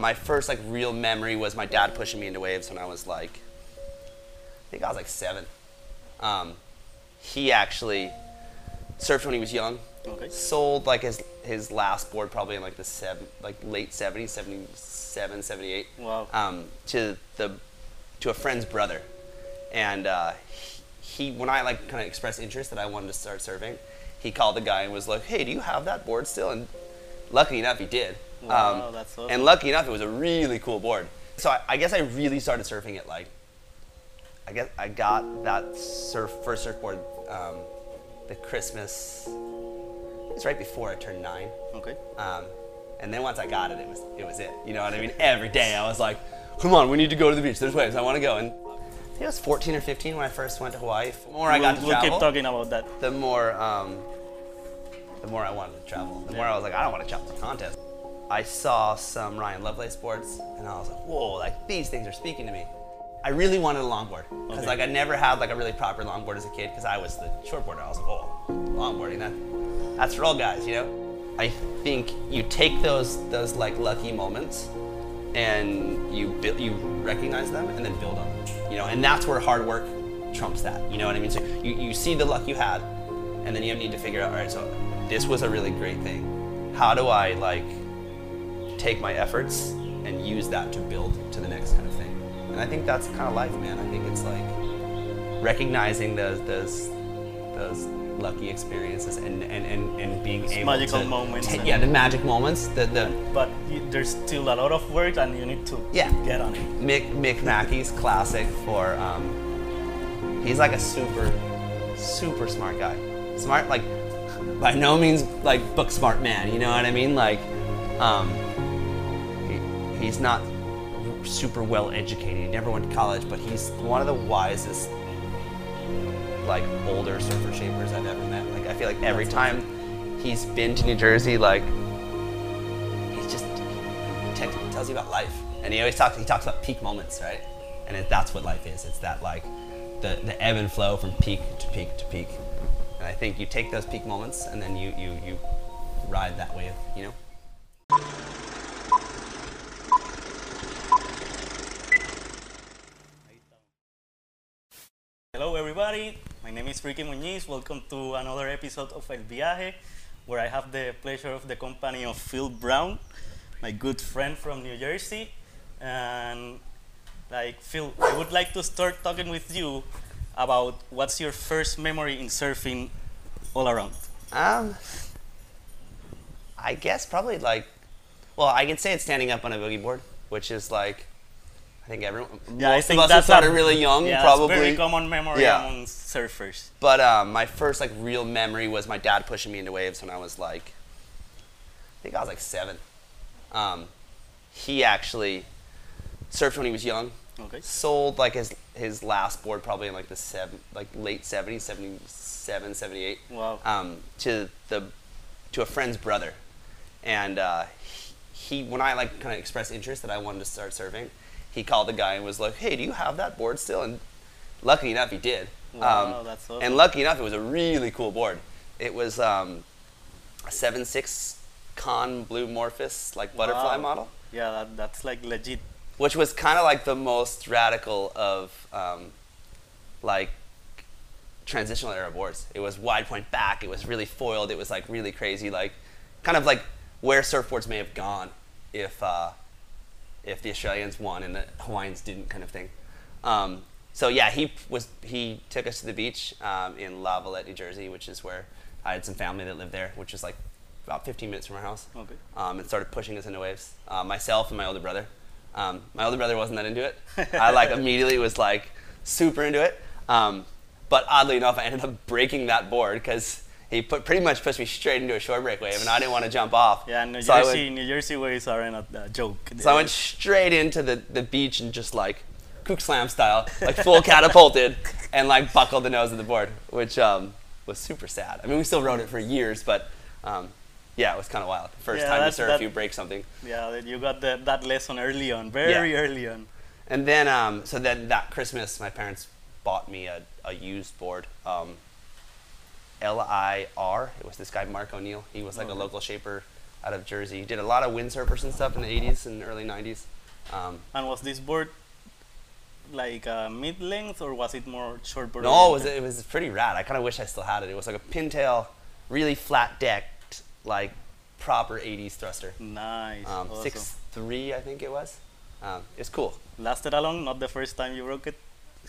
My first like real memory was my dad pushing me into waves when I was like, I think I was like seven. Um, he actually surfed when he was young. Okay. Sold like his his last board probably in like the seven like late 70s, 77, 78. Wow. Um, to the to a friend's brother, and uh, he, he when I like kind of expressed interest that I wanted to start surfing, he called the guy and was like, "Hey, do you have that board still?" And luckily enough, he did. Um, that's awesome. And lucky enough, it was a really cool board. So I, I guess I really started surfing it like I guess I got that surf first surfboard um, the Christmas. it's right before I turned nine. Okay. Um, and then once I got it, it was it was it. You know what I mean? Every day I was like, "Come on, we need to go to the beach. There's waves. I want to go." And I think I was 14 or 15 when I first went to Hawaii. The more I got to we'll, we'll travel, keep talking about that. the more um, the more I wanted to travel. The more I was like, I don't want to travel to contest. I saw some Ryan Lovelace boards, and I was like, whoa, like these things are speaking to me. I really wanted a longboard because Okay. like I never had like a really proper longboard as a kid because I was the shortboarder. I was like, oh, longboarding that that's for all guys, you know. I think you take those those like lucky moments and you build, you recognize them and then build on them, you know. And that's where hard work trumps that. You know what I mean? So you, you see the luck you had, and then you need to figure out, all right, so this was a really great thing. How do I like take my efforts and use that to build to the next kind of thing? And I think that's kind of life, man. I think it's like recognizing those those those lucky experiences and and, and, and being able magical to moments and- yeah, the magic moments. The the But you, there's still a lot of work, and you need to Yeah. get on it. Mick Mick Mackey's classic for um, he's like a super super smart guy. Smart like by no means like book smart man. You know what I mean? Like um, he's not super well educated. He never went to college, but he's one of the wisest like older surfer shapers I've ever met. Like I feel like every That's time he's been to New Jersey, like he's just he tells you about life, and he always talks. He talks about peak moments, right? And it, that's what life is. It's that like the the ebb and flow from peak to peak to peak. And I think you take those peak moments, and then you you you ride that wave. You know. Hello, everybody. My name is Ricky Muñiz. Welcome to another episode of El Viaje, where I have the pleasure of the company of Phil Brown, my good friend from New Jersey. And like Phil, I would like to start talking with you about what's your first memory in surfing all around. Um, I guess probably like, well, I can say it's standing up on a boogie board, which is like, I think everyone, Yeah, I most think of us that's who started a- really young, yeah, probably. Very common memory Yeah. among surfers. But um, my first like real memory was my dad pushing me into waves when I was like, I think I was like seven. Um, he actually surfed when he was young. Okay. Sold like his his last board probably in like the seven like late 70s, 77, 78. Wow. Um, to the to a friend's brother, and uh, he, he when I like kind of expressed interest that I wanted to start surfing, he called the guy and was like, "Hey, do you have that board still?" And lucky enough, he did. Um, that's awesome. And lucky enough, it was a really cool board. It was um, a seven six con blue Morphus like butterfly Wow. model Yeah, that, that's like legit. which was kind of like the most radical of um, like transitional era boards. It was wide point back. It was really foiled. It was like really crazy, like kind of like where surfboards may have gone if uh, if the Australians won and the Hawaiians didn't, kind of thing. Um, so yeah, he was he took us to the beach um, in Lavallette, New Jersey, which is where I had some family that lived there, which is like about 15 minutes from our house Okay. um, and started pushing us into waves. Uh, myself and my older brother. Um, my older brother wasn't that into it. I like immediately was like super into it. Um, but oddly enough, I ended up breaking that board because he put pretty much pushed me straight into a short break wave, and I didn't want to jump off. Yeah, New so Jersey, went- New Jersey waves are not a joke. so I went straight into the, the beach and just like kook slam style, like full catapulted, and like buckled the nose of the board, which um, was super sad. I mean, we still rode it for years, but um, yeah, it was kind of wild. First Yeah, time you surf, that- you break something. Yeah, you got the, that lesson early on, very Yeah. early on. And then, um, so then that Christmas, my parents bought me a, a used board. Um, L-I-R. It was this guy, Mark O'Neill. He was like a local shaper out of Jersey. He Did a lot of windsurfers and stuff in the 80s and early 90s. Um, And was this board like uh, mid length or was it more short board? no, it was, it was pretty rad. I kind of wish I still had it. It was like a pintail, really flat decked, like proper 80s thruster. nice. Um, awesome. Six three, I think it was. Um, it was cool. Lasted along, not the first time you broke it.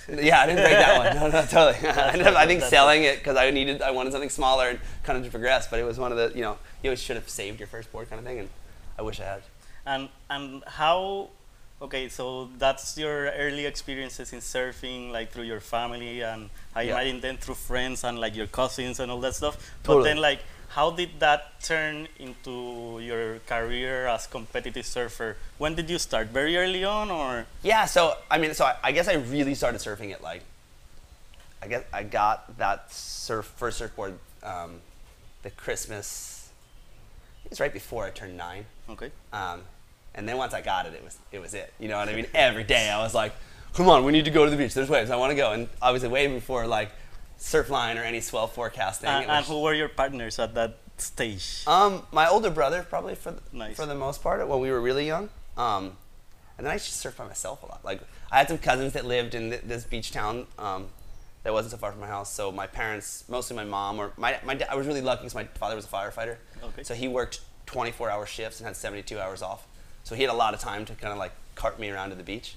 Yeah, I didn't break that one. No, no, totally. I ended up, I think, selling it because I needed, I wanted something smaller and kind of to progress. But it was one of the, you know, you always should have saved your first board kind of thing, and I wish I had. And and how? Okay, so that's your early experiences in surfing, like through your family, and I Yeah. imagine then through friends and like your cousins and all that stuff. But Totally. then, like, how did that turn into your career as competitive surfer? When did you start? Very early on, or Yeah, so I mean, so I, I guess I really started surfing at like, I guess I got that surf first surfboard, um, the Christmas. It was right before I turned nine, okay? um, and then once I got it, it was it was it. You know what I mean? Every day I was like, "Come on, we need to go to the beach. There's waves. I want to go." And obviously, way before like Surfline or any swell forecasting. And, it and who were your partners at that stage? Um, my older brother, probably for the, Nice. for the most part, when we were really young. Um, and then I just surfed by myself a lot. Like I had some cousins that lived in th- this beach town um, that wasn't so far from my house. So my parents, mostly my mom, or my my dad, I was really lucky because my father was a firefighter. Okay. So he worked 24 hour shifts and had 72 hours off. So he had a lot of time to kind of like cart me around to the beach.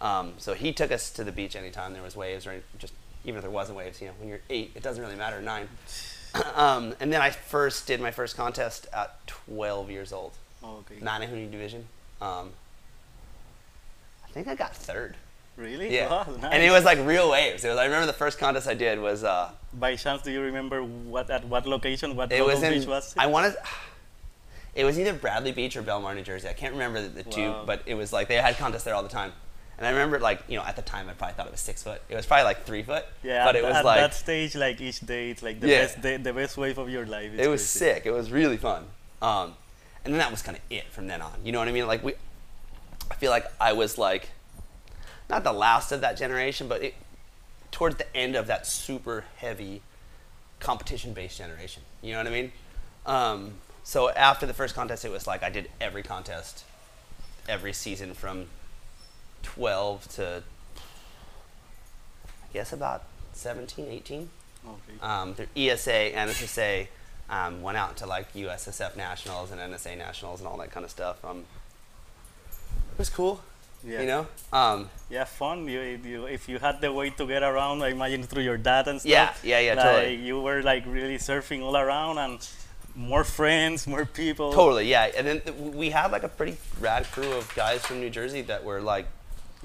Um, so he took us to the beach anytime there was waves, or just even if there wasn't waves. You know, when you're eight, it doesn't really matter. Nine. um, and then I first did my first contest at 12 years old, okay. Menehune division. Um, I think I got third. Really? Yeah, Wow, and it was like real waves. It was. I remember the first contest I did was. Uh, By chance, do you remember what at what location, what it was in. beach was? it? I wanted. It was either Bradley Beach or Belmar, New Jersey. I can't remember the, the two, but it was like they had contests there all the time. And I remember, like you know, at the time I probably thought it was six foot. It was probably like three foot. Yeah, but it was at like that stage, like each day, it's like the Yeah. best day, the best wave of your life. It's it was crazy. sick. It was really fun. Um, and then that was kind of it from then on. You know what I mean? Like we, I feel like I was like, not the last of that generation, but it, towards the end of that super heavy competition-based generation. You know what I mean? Um, so after the first contest, it was like I did every contest, every season from 12 to, I guess about 17, 18 Okay. um, through ESA, NSSA, um, went out to like USSF nationals and NSA nationals and all that kind of stuff. Um, it was cool, Yeah. you know. Um, Yeah, fun. You, you, if you had the way to get around, I imagine through your dad and stuff. Yeah, yeah, yeah, like, totally. You were like really surfing all around and more friends, more people. totally, yeah. And then th- we had like a pretty rad crew of guys from New Jersey that were like,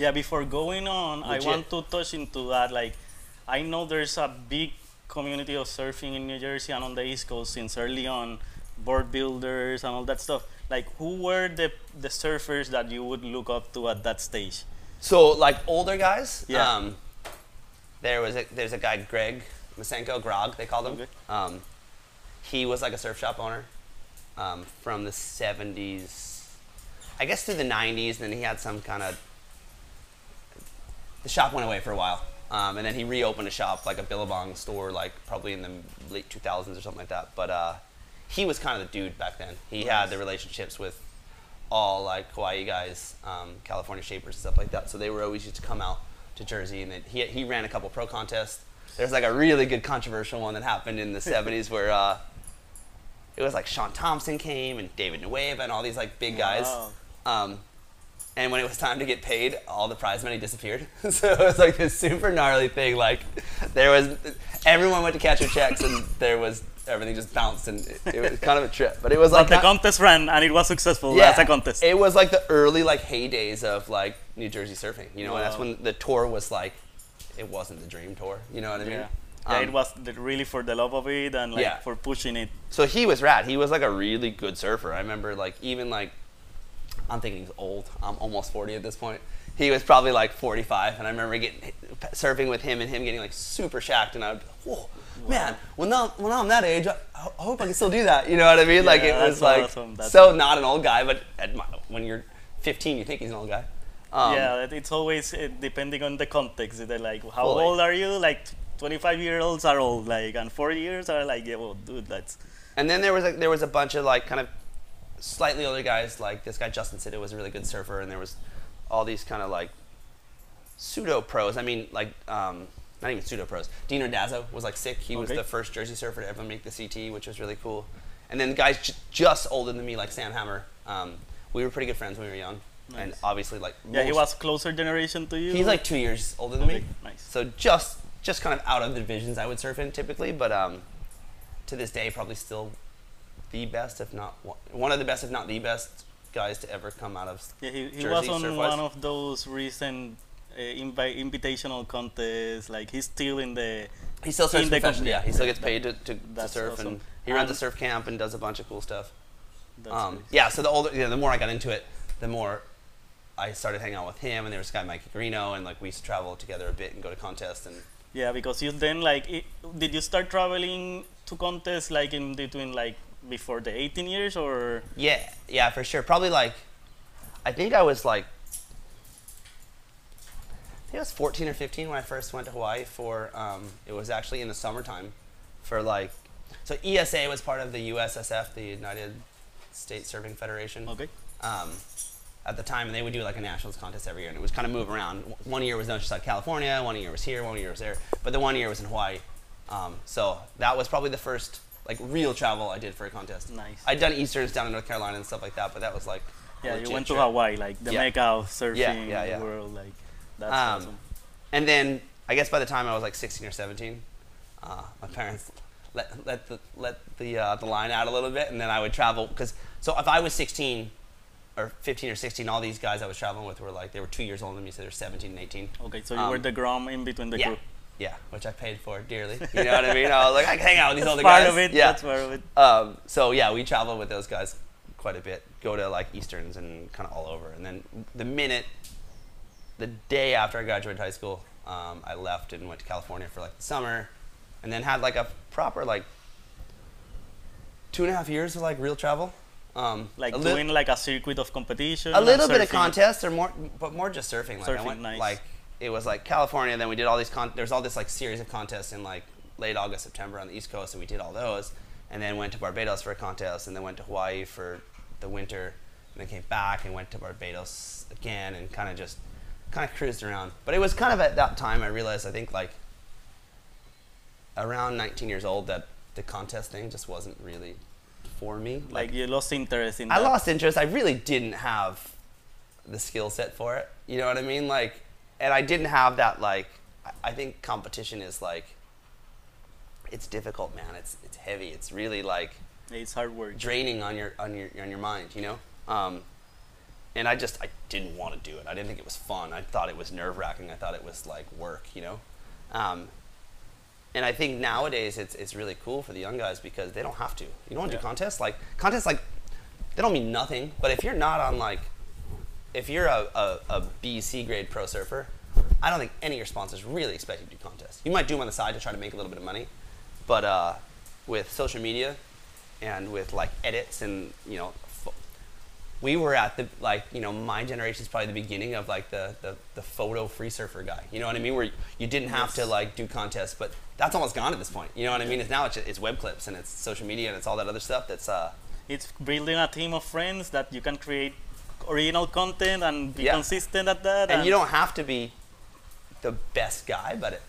Yeah, before going on, Legit. I want to touch into that. Like, I know there's a big community of surfing in New Jersey and on the East Coast since early on, board builders and all that stuff. Like, who were the the surfers that you would look up to at that stage? so like older guys. Yeah. Um, there was a, there's a guy Greg Masenko Grog they called him. Okay. Um, he was like a surf shop owner um, from the 70s, I guess through the 90s. And then he had some kind of the shop went away for a while, um, and then he reopened a shop like a Billabong store, like probably in the late 2000s or something like that. But uh, he was kind of the dude back then. He had the relationships with all like Hawaii guys, um, California shapers and stuff like that. So they were always used to come out to Jersey, and he he ran a couple pro contests. There's like a really good controversial one that happened in the 70s where uh, it was like Shaun Tomson came and David Nuuhiwa and all these like big guys. Wow. Um, and when it was time to get paid, all the prize money disappeared. so it was like this super gnarly thing. Like there was everyone went to catch their checks, and there was everything just bounced, and it, it was kind of a trip. But it was like But the contest ran and it was successful as a contest. it was like the early like heydays of like New Jersey surfing. You know, and that's when the tour was like, it wasn't the dream tour. You know what I mean? yeah. Yeah, Um, it was really for the love of it and like Yeah. for pushing it. So he was rad. He was like a really good surfer. I remember like even like I'm thinking he's old. I'm almost 40 at this point. He was probably like 45, and I remember getting surfing with him and him getting like super shacked, and I would, be like, whoa, man. Well now, well now I'm that age. I, I hope I can still do that. You know what I mean? like it was like awesome. So not an old guy, but at my, when you're 15, you think he's an old guy. Um, yeah, it's always uh, depending on the context. They're like, how old are you? Like 25 year olds are old, like, and 40 years are like, yeah, well, dude, that's And then there was a, there was a bunch of like kind of slightly older guys like this guy Justin Sitta was a really good surfer, and there was all these kind of like pseudo pros. I mean, like um, not even pseudo pros. Dean Randazzo was like sick. He was the first Jersey surfer to ever make the CT, which was really cool. And then guys j- just older than me, like Sam Hammer. Um, we were pretty good friends when we were young, and obviously like Yeah, he was closer generation to you. He's like two years older than Okay, me. nice. So just just kind of out of the divisions I would surf in typically, but um, to this day probably still the best, if not one, of the best, if not the best guys to ever come out of. Yeah, he, he Jersey was on surf-wise. one of those recent uh, invi- invitational contests. Like he's still in the. He still surfs In the professionally. Yeah, he still gets paid to, to, to surf, awesome. and he runs a surf camp and does a bunch of cool stuff. That's Um, yeah, so the older, yeah, the more I got into it, the more I started hanging out with him, and there was this guy Mike Garino, and like we used to travel together a bit and go to contests, and Yeah, because you then like, it, did you start traveling to contests like in between like before the 18 years or? Yeah, yeah, for sure. Probably like, I think I was like, I think I was 14 or 15 when I first went to Hawaii for, um, it was actually in the summertime for like, so ESA was part of the USSF, the United States Surfing Federation. Okay. Um, at the time, and they would do like a nationals contest every year, and it was kind of move around. One year was in Oceanside, California, one year was here, one year was there, but the one year was in Hawaii. Um, so that was probably the first like real travel I did for a contest. Nice. I'd done Easterns down in North Carolina and stuff like that, but that was like Yeah, you went to. Hawaii, like the Yeah. of surfing Yeah, yeah, yeah. world. Like that's Um, awesome. And then I guess by the time I was like 16 or 17, uh, my parents let let the let the uh, the line out a little bit, and then I would travel because so if I was 16 or 15 or 16, all these guys I was traveling with were like they were two years older than me, so they're 17 and 18. Okay, so you were um, the grom in between the yeah, crew. Yeah, which I paid for dearly. You know what I mean? I was like, I can hang out with these older part guys. of it. Yeah. That's part of it. Um, so yeah, we travel with those guys quite a bit. Go to like Easterns and kind of all over. And then the minute, the day after I graduated high school, um, I left and went to California for like the summer, and then had like a proper like two and a half years of like real travel. Um, Like a li- doing like a circuit of competition. a little bit of surfing. contest or more, but more just surfing. Like I Surfing, went nice. like it was like California. Then we did all these con. There's all this like series of contests in like late August, September on the East Coast, and we did all those. And then went to Barbados for a contest, and then went to Hawaii for the winter, and then came back and went to Barbados again, and kind of just kind of cruised around. But it was kind of at that time I realized I think like around 19 years old that the contest thing just wasn't really for me. Like you lost interest in I that. lost interest. I really didn't have the skill set for it. You know what I mean? Like, and I didn't have that. Like, I- think competition is like, it's difficult, man. It's it's heavy. It's really like It's hard work. draining on your on your on your mind. You know. Um, and I just I didn't want to do it. I didn't think it was fun. I thought it was nerve wracking. I thought it was like work. You know. Um, and I think nowadays it's it's really cool for the young guys because they don't have to. You don't want to Yeah. do contests like contests like they don't mean nothing. But if you're not on like if you're a, a, a B C grade pro surfer, I don't think any of your sponsors really expect you to do contests. You might do them on the side to try to make a little bit of money, but uh, with social media and with like edits and you know. We were at the like you know my generation is probably the beginning of like the, the the photo free surfer guy. You know what i mean? Where you didn't have to like do contests but that's almost gone at this point. You know what i mean? It's now it's, it's web clips and it's social media and it's all that other stuff that's uh It's building a team of friends that you can create original content and be Yeah. consistent at that. and you don't have to be the best guy but it,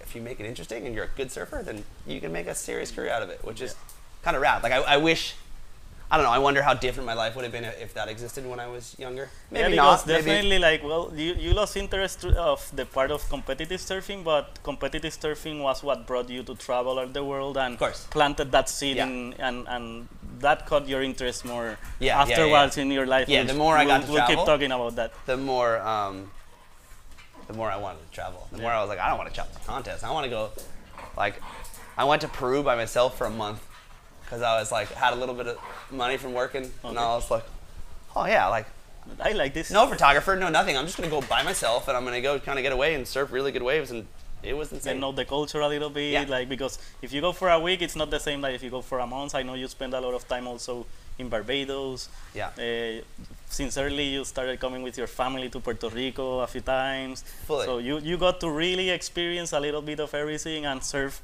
if you make it interesting and you're a good surfer then you can make a serious career out of it which is kind of rad like I, I wish i don't know i wonder how different my life would have been if that existed when i was younger maybe yeah, not maybe- definitely like well you, you lost interest of the part of competitive surfing but competitive surfing was what brought you to travel all the world and planted that seed Yeah. in, and and that caught your interest more Yeah, afterwards yeah. in your life Yeah, the more I we'll, got to we'll keep talking about that the more um, the more I wanted to travel. The more I was like, I don't want to travel to contests. I want to go. Like, I went to Peru by myself for a month because I was like had a little bit of money from working, and I was like, oh yeah, like I like this no photographer, no nothing. I'm just gonna go by myself, and I'm gonna go kind of get away and surf really good waves, and it was insane. and know the culture a little bit Yeah. like because if you go for a week it's not the same like if you go for a month i know you spend a lot of time also in barbados Yeah. uh, since early you started coming with your family to puerto rico a few times Fully. so you, you got to really experience a little bit of everything and surf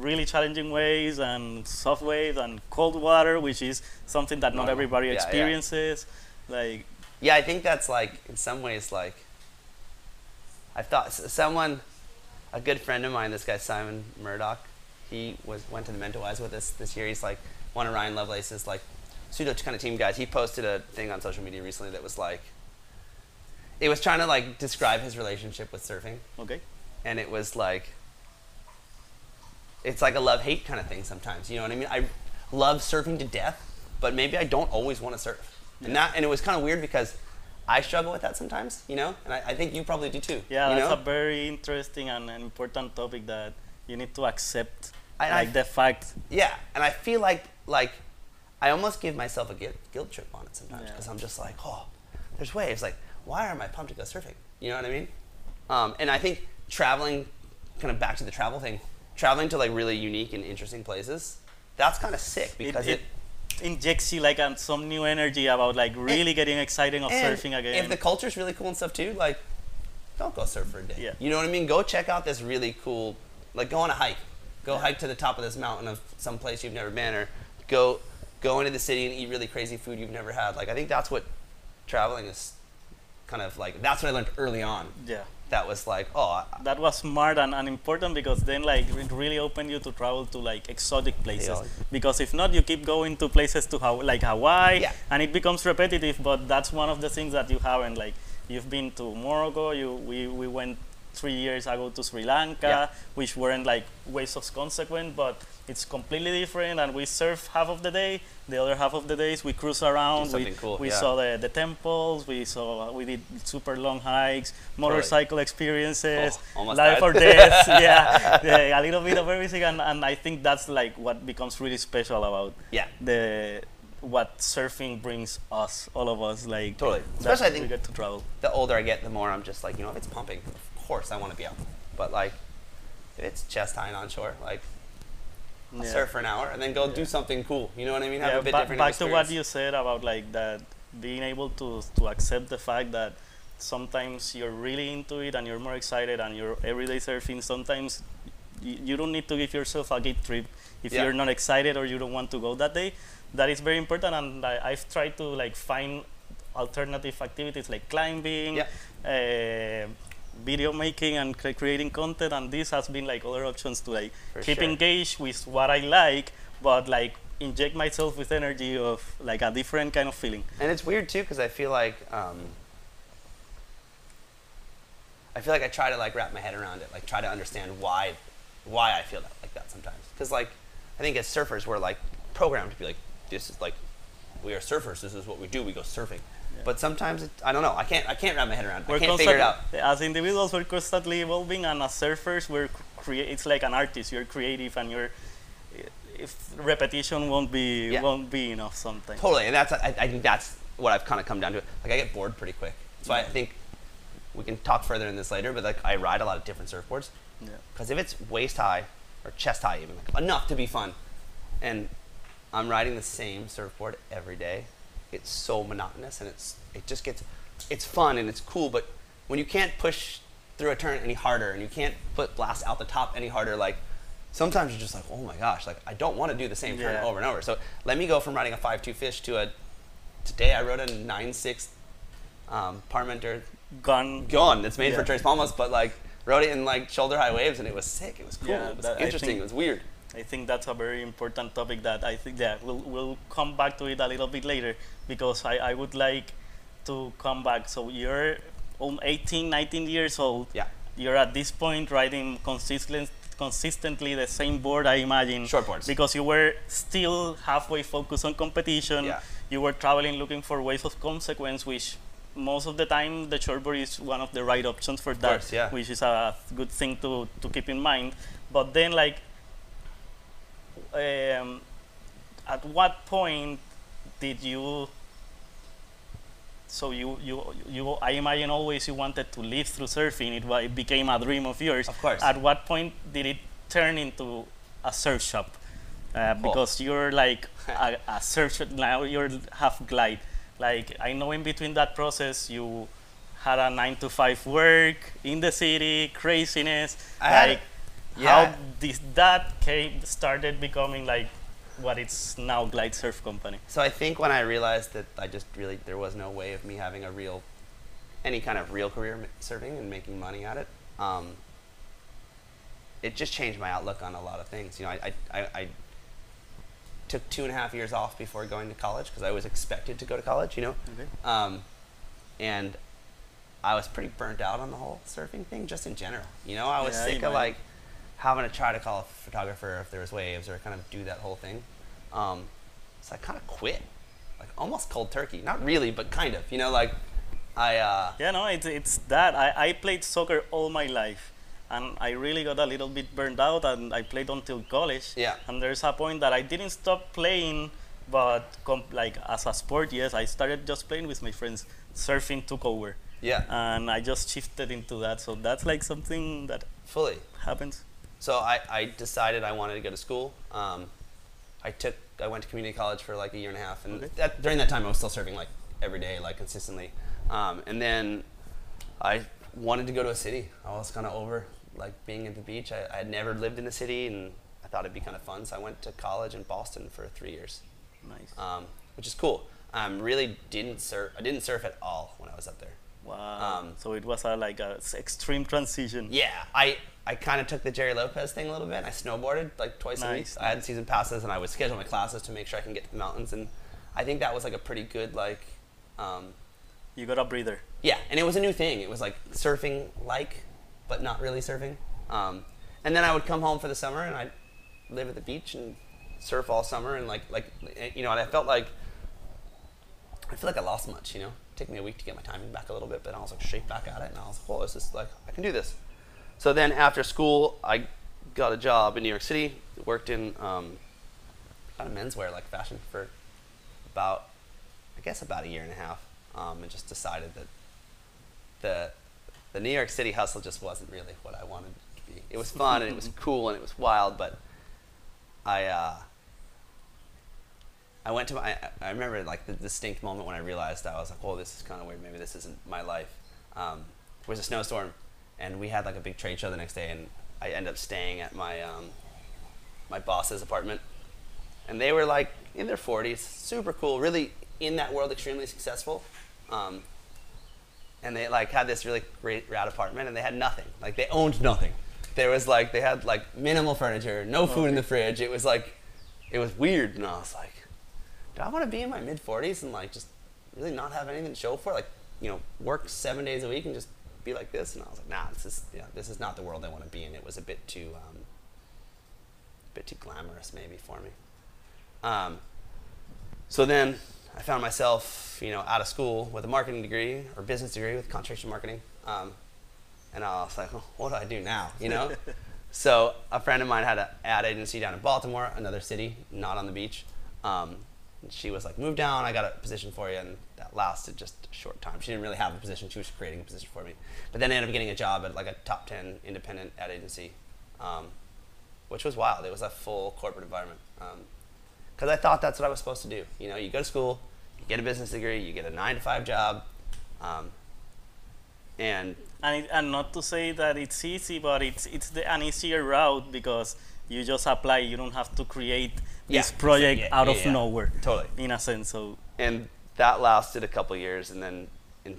really challenging waves and soft waves and cold water, which is something that not Normal. everybody Yeah, yeah. experiences. Like, Yeah, I think that's like in some ways like I thought someone, a good friend of mine, this guy Simon Murdoch, he was went to the Mentawais with us this year. He's like one of Ryan Lovelace's like pseudo kind of team guys. He posted a thing on social media recently that was like it was trying to like describe his relationship with surfing, okay, and it was like it's like a love hate kind of thing sometimes. You know what I mean? I love surfing to death, but maybe I don't always want to surf. And that and it was kind of weird because I struggle with that sometimes, you know, and I, I think you probably do too. yeah, you that's know? a very interesting and an important topic that you need to accept, I- like I- the fact. yeah, and I feel like like I almost give myself a guilt, guilt trip on it sometimes Yeah. because I'm just like, oh, there's waves. Like, why am I pumped to go surfing? You know what I mean? Um, and I think traveling, kind of back to the travel thing, traveling to like really unique and interesting places, that's kind of sick because it, it injects you like um, some new energy about like really getting excited of and surfing again. If the culture's really cool and stuff too, like, don't go surf for a day. Yeah. You know what I mean? Go check out this really cool, like, go on a hike. Go hike to the top of this mountain of some place you've never been, or go go into the city and eat really crazy food you've never had. Like, I think that's what traveling is kind of like. That's what I learned early on. yeah. That was like, oh, that was smart and, and important because then like it really opened you to travel to like exotic places Yeah. because if not you keep going to places to how like hawaii Yeah. and it becomes repetitive but that's one of the things that you haven't like you've been to morocco you we, we went three years ago to sri lanka Yeah. which weren't like ways of consequent but it's completely different and we surf half of the day the other half of the days we cruise around we, cool, we yeah. saw the, the temples we saw we did super long hikes motorcycle experiences Oh, life died. or death yeah, yeah a little bit of everything and, and i think that's like what becomes really special about yeah. the what surfing brings us all of us like Totally. Especially I think we get to travel the older I get, the more I'm just like, you know, it's pumping, course I want to be out. But like, it's chest high and on shore, like, I'll Yeah. surf for an hour and then go do something cool. You know what I mean? Have yeah, a bit ba- different back to what you said about like that being able to to accept the fact that sometimes you're really into it and you're more excited and you're everyday surfing sometimes y- you don't need to give yourself a guilt trip if Yeah. you're not excited or you don't want to go that day that is very important and I, i've tried to like find alternative activities like climbing Yeah. uh, video making and cre- creating content and this has been like other options to like For keep sure. engaged with what i like but like inject myself with energy of like a different kind of feeling And it's weird too because I feel like um, I feel like I try to like wrap my head around it, like try to understand why why I feel that like that sometimes. Because like I think as surfers we're like programmed to be like this is like we are surfers. This is what we do. We go surfing. But sometimes it, I don't know. I can't I can't wrap my head around. it. I can't figure it out. As individuals, we're constantly evolving, and as surfers, we're crea- It's like an artist. You're creative, and you're. If repetition won't be Yeah. won't be enough sometimes. Totally, and that's I, I think that's what I've kind of come down to. Like I get bored pretty quick. So I think we can talk further in this later. But like I ride a lot of different surfboards. Yeah. Because if it's waist high or chest high, even like enough to be fun, and I'm riding the same surfboard every day, it's so monotonous and it's it just gets it's fun and it's cool. But when you can't push through a turn any harder and you can't put blast out the top any harder, like sometimes you're just like, oh my gosh, like I don't want to do the same turn Yeah. over and over. So let me go from riding a five two fish to a today I rode a nine six um, Parmenter gun gun that's made for Yeah. Tres Palmas, but like rode it in like shoulder high waves, and it was sick. It was cool. Yeah, it was interesting. it was weird. I think that's a very important topic that I think that we'll, we'll come back to it a little bit later because I, I would like to come back. So you're um, 18, 19 years old. Yeah. You're at this point riding consistent, consistently the same board, I imagine. Shortboards. Because you were still halfway focused on competition. Yeah. You were traveling looking for ways of consequence, which most of the time the short shortboard is one of the right options for that, course, yeah. which is a good thing to, to keep in mind. But then, like, um, at what point did you so you, you you I imagine always you wanted to live through surfing it, it became a dream of yours Of course. at what point did it turn into a surf shop Oh. uh, because you're like a, a surf shop now you're half glide like I know in between that process you had a nine to five work in the city craziness I had- like Yeah. how this that came started becoming like what it's now Glide Surf Company. So I think when I realized that I just really there was no way of me having a real, any kind of real career surfing and making money at it, um, it just changed my outlook on a lot of things. You know, I, I, I, took two and a half years off before going to college because I was expected to go to college. You know, um, and I was pretty burnt out on the whole surfing thing, just in general. You know, I was Yeah, sick of like having to try to call a photographer if there was waves or kind of do that whole thing. Um, so I kind of quit, like almost cold turkey. Not really, but kind of. You know, like I. Uh, Yeah, no, it's, it's that. I, I played soccer all my life. And I really got a little bit burned out, and I played until college. Yeah. And there's a point that I didn't stop playing, but like as a sport, yes, I started just playing with my friends. Surfing took over, yeah, and I just shifted into that. So that's like something that fully. happens. So I, I decided I wanted to go to school. Um, I took I went to community college for like a year and a half, and Okay. that, during that time I was still serving like every day, like consistently. Um, and then I wanted to go to a city. I was kind of over like being at the beach. I, I had never lived in a city, and I thought it'd be kind of fun. So I went to college in Boston for three years, Nice. um, which is cool. Um, really didn't surf. I didn't surf at all when I was up there. wow. um, so it was a, like a extreme transition. Yeah, I, I kind of took the Gerry Lopez thing a little bit. I snowboarded like twice a week. Nice, I had season passes, and I would schedule my classes to make sure I can get to the mountains. And I think that was like a pretty good like, um, You got a breather. yeah. And it was a new thing. It was like surfing like, but not really surfing. Um, and then I would come home for the summer, and I'd live at the beach and surf all summer. And like like you know, and I felt like I feel like I lost much. You know, it took me a week to get my timing back a little bit, but I was like straight back at it, and I was like, oh, this is like I can do this. So then after school, I got a job in New York City. Worked in um, kind of menswear, like fashion, for about I guess about a year and a half, um, and just decided that the the New York City hustle just wasn't really what I wanted it to be. It was fun and it was cool and it was wild, but I uh, I went to my I remember like the distinct moment when I realized I was like, oh, this is kind of weird. Maybe this isn't my life. Um, there was a snowstorm, and we had like a big trade show the next day, and I ended up staying at my um, my boss's apartment, and they were like in their 40s, super cool, really in that world, extremely successful. Um, and they like had this really great rad apartment, and they had nothing. Like they owned nothing. There was like they had like minimal furniture, no food in the fridge. It was like, it was weird, and I was like, do I want to be in my mid 40s and like just really not have anything to show for? Like, you know, work seven days a week and just be like this? And I was like, nah, this is yeah, this is not the world I want to be in. It was a bit too, um, a bit too glamorous maybe for me. Um, so then I found myself, you know, out of school with a marketing degree or business degree with concentration marketing. Um, and I was like, oh, what do I do now? You know? so a friend of mine had an ad agency down in Baltimore, another city, not on the beach. Um, and she was like, move down, I got a position for you. And that lasted just a short time. She didn't really have a position, she was creating a position for me. But then I ended up getting a job at like a top 10 independent ad agency, um, which was wild. It was a full corporate environment. Um, because I thought that's what I was supposed to do. You know, you go to school, you get a business degree, you get a nine to five job, um, and and, it, and not to say that it's easy, but it's it's the, an easier route because you just apply. You don't have to create Yeah, this project yeah, out yeah, of yeah. nowhere. Totally. In a sense, so and that lasted a couple years, and then in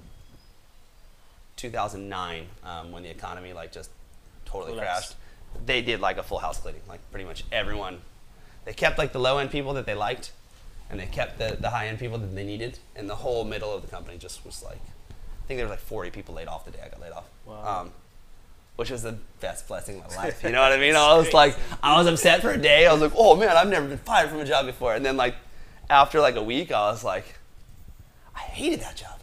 2009, um, when the economy like just totally Collapsed. crashed, they did like a full house cleaning. Like pretty much everyone, they kept like the low end people that they liked, and they kept the, the high end people that they needed, and the whole middle of the company just was like, I think there was like 40 people laid off the day I got laid off. Wow. Um, which was the best blessing of my life. You know what I mean? I was like, I was upset for a day. I was like, oh man, I've never been fired from a job before. And then like, after like a week, I was like, I hated that job.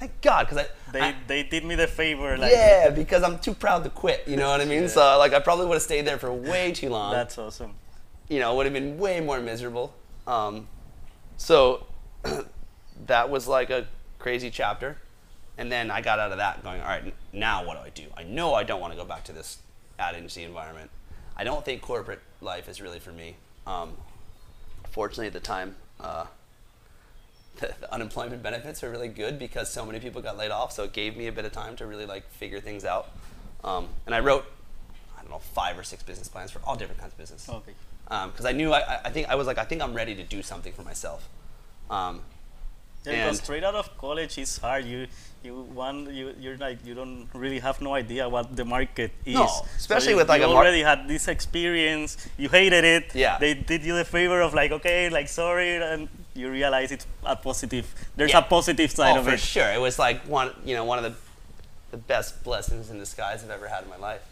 Thank God, because I, they I- they did me the favor. Like yeah, because I'm too proud to quit. You know what I mean? So like, I probably would have stayed there for way too long. that's awesome. you know, would have been way more miserable. Um, so that was like a crazy chapter. And then I got out of that going, all right, now what do I do? I know I don't want to go back to this ad agency environment. I don't think corporate life is really for me. Um, fortunately, at the time, uh, the, the unemployment benefits are really good because so many people got laid off. So it gave me a bit of time to really like figure things out. Um, and I wrote, I don't know five or six business plans for all different kinds of business. Okay. Because I knew I, I- I think I was like I think I'm ready to do something for myself. Yeah, because straight out of college it's hard. You you want you you're like you don't really have no idea what the market is. No, So especially you- with, like, you already had this experience. You hated it. Yeah. They did you the favor of like okay, like sorry, and you realize it's a positive. There's Yeah. a positive side oh, of for it. sure. It was like one, you know, one of the, the best blessings in disguise I've ever had in my life.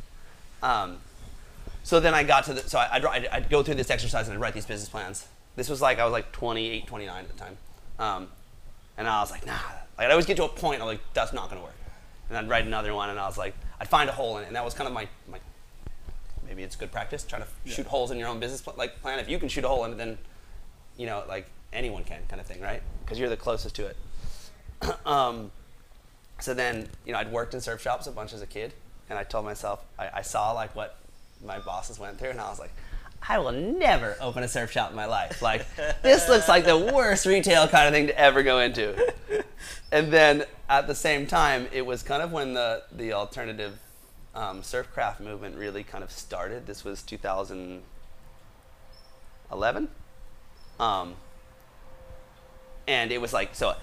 Um, so then I got to the, so I, I'd, I'd, I'd go through this exercise and I'd write these business plans. This was like, I was like 28, 29 at the time. Um, and I was like, nah. Like, I'd always get to a point, I'm like, that's not going to work. And I'd write another one and I was like, I'd find a hole in it. And that was kind of my, my maybe it's good practice, trying to Yeah. shoot holes in your own business pl- like plan. If you can shoot a hole in it, then, you know, like anyone can kind of thing, right? Because you're the closest to it. um, so then, you know, I'd worked in surf shops a bunch as a kid, and I told myself, I, I saw like what my bosses went through, and I was like, I will never open a surf shop in my life. Like, this looks like the worst retail kind of thing to ever go into. And then at the same time, it was kind of when the, the alternative um, surf craft movement really kind of started. This was 2011. Um, and it was like so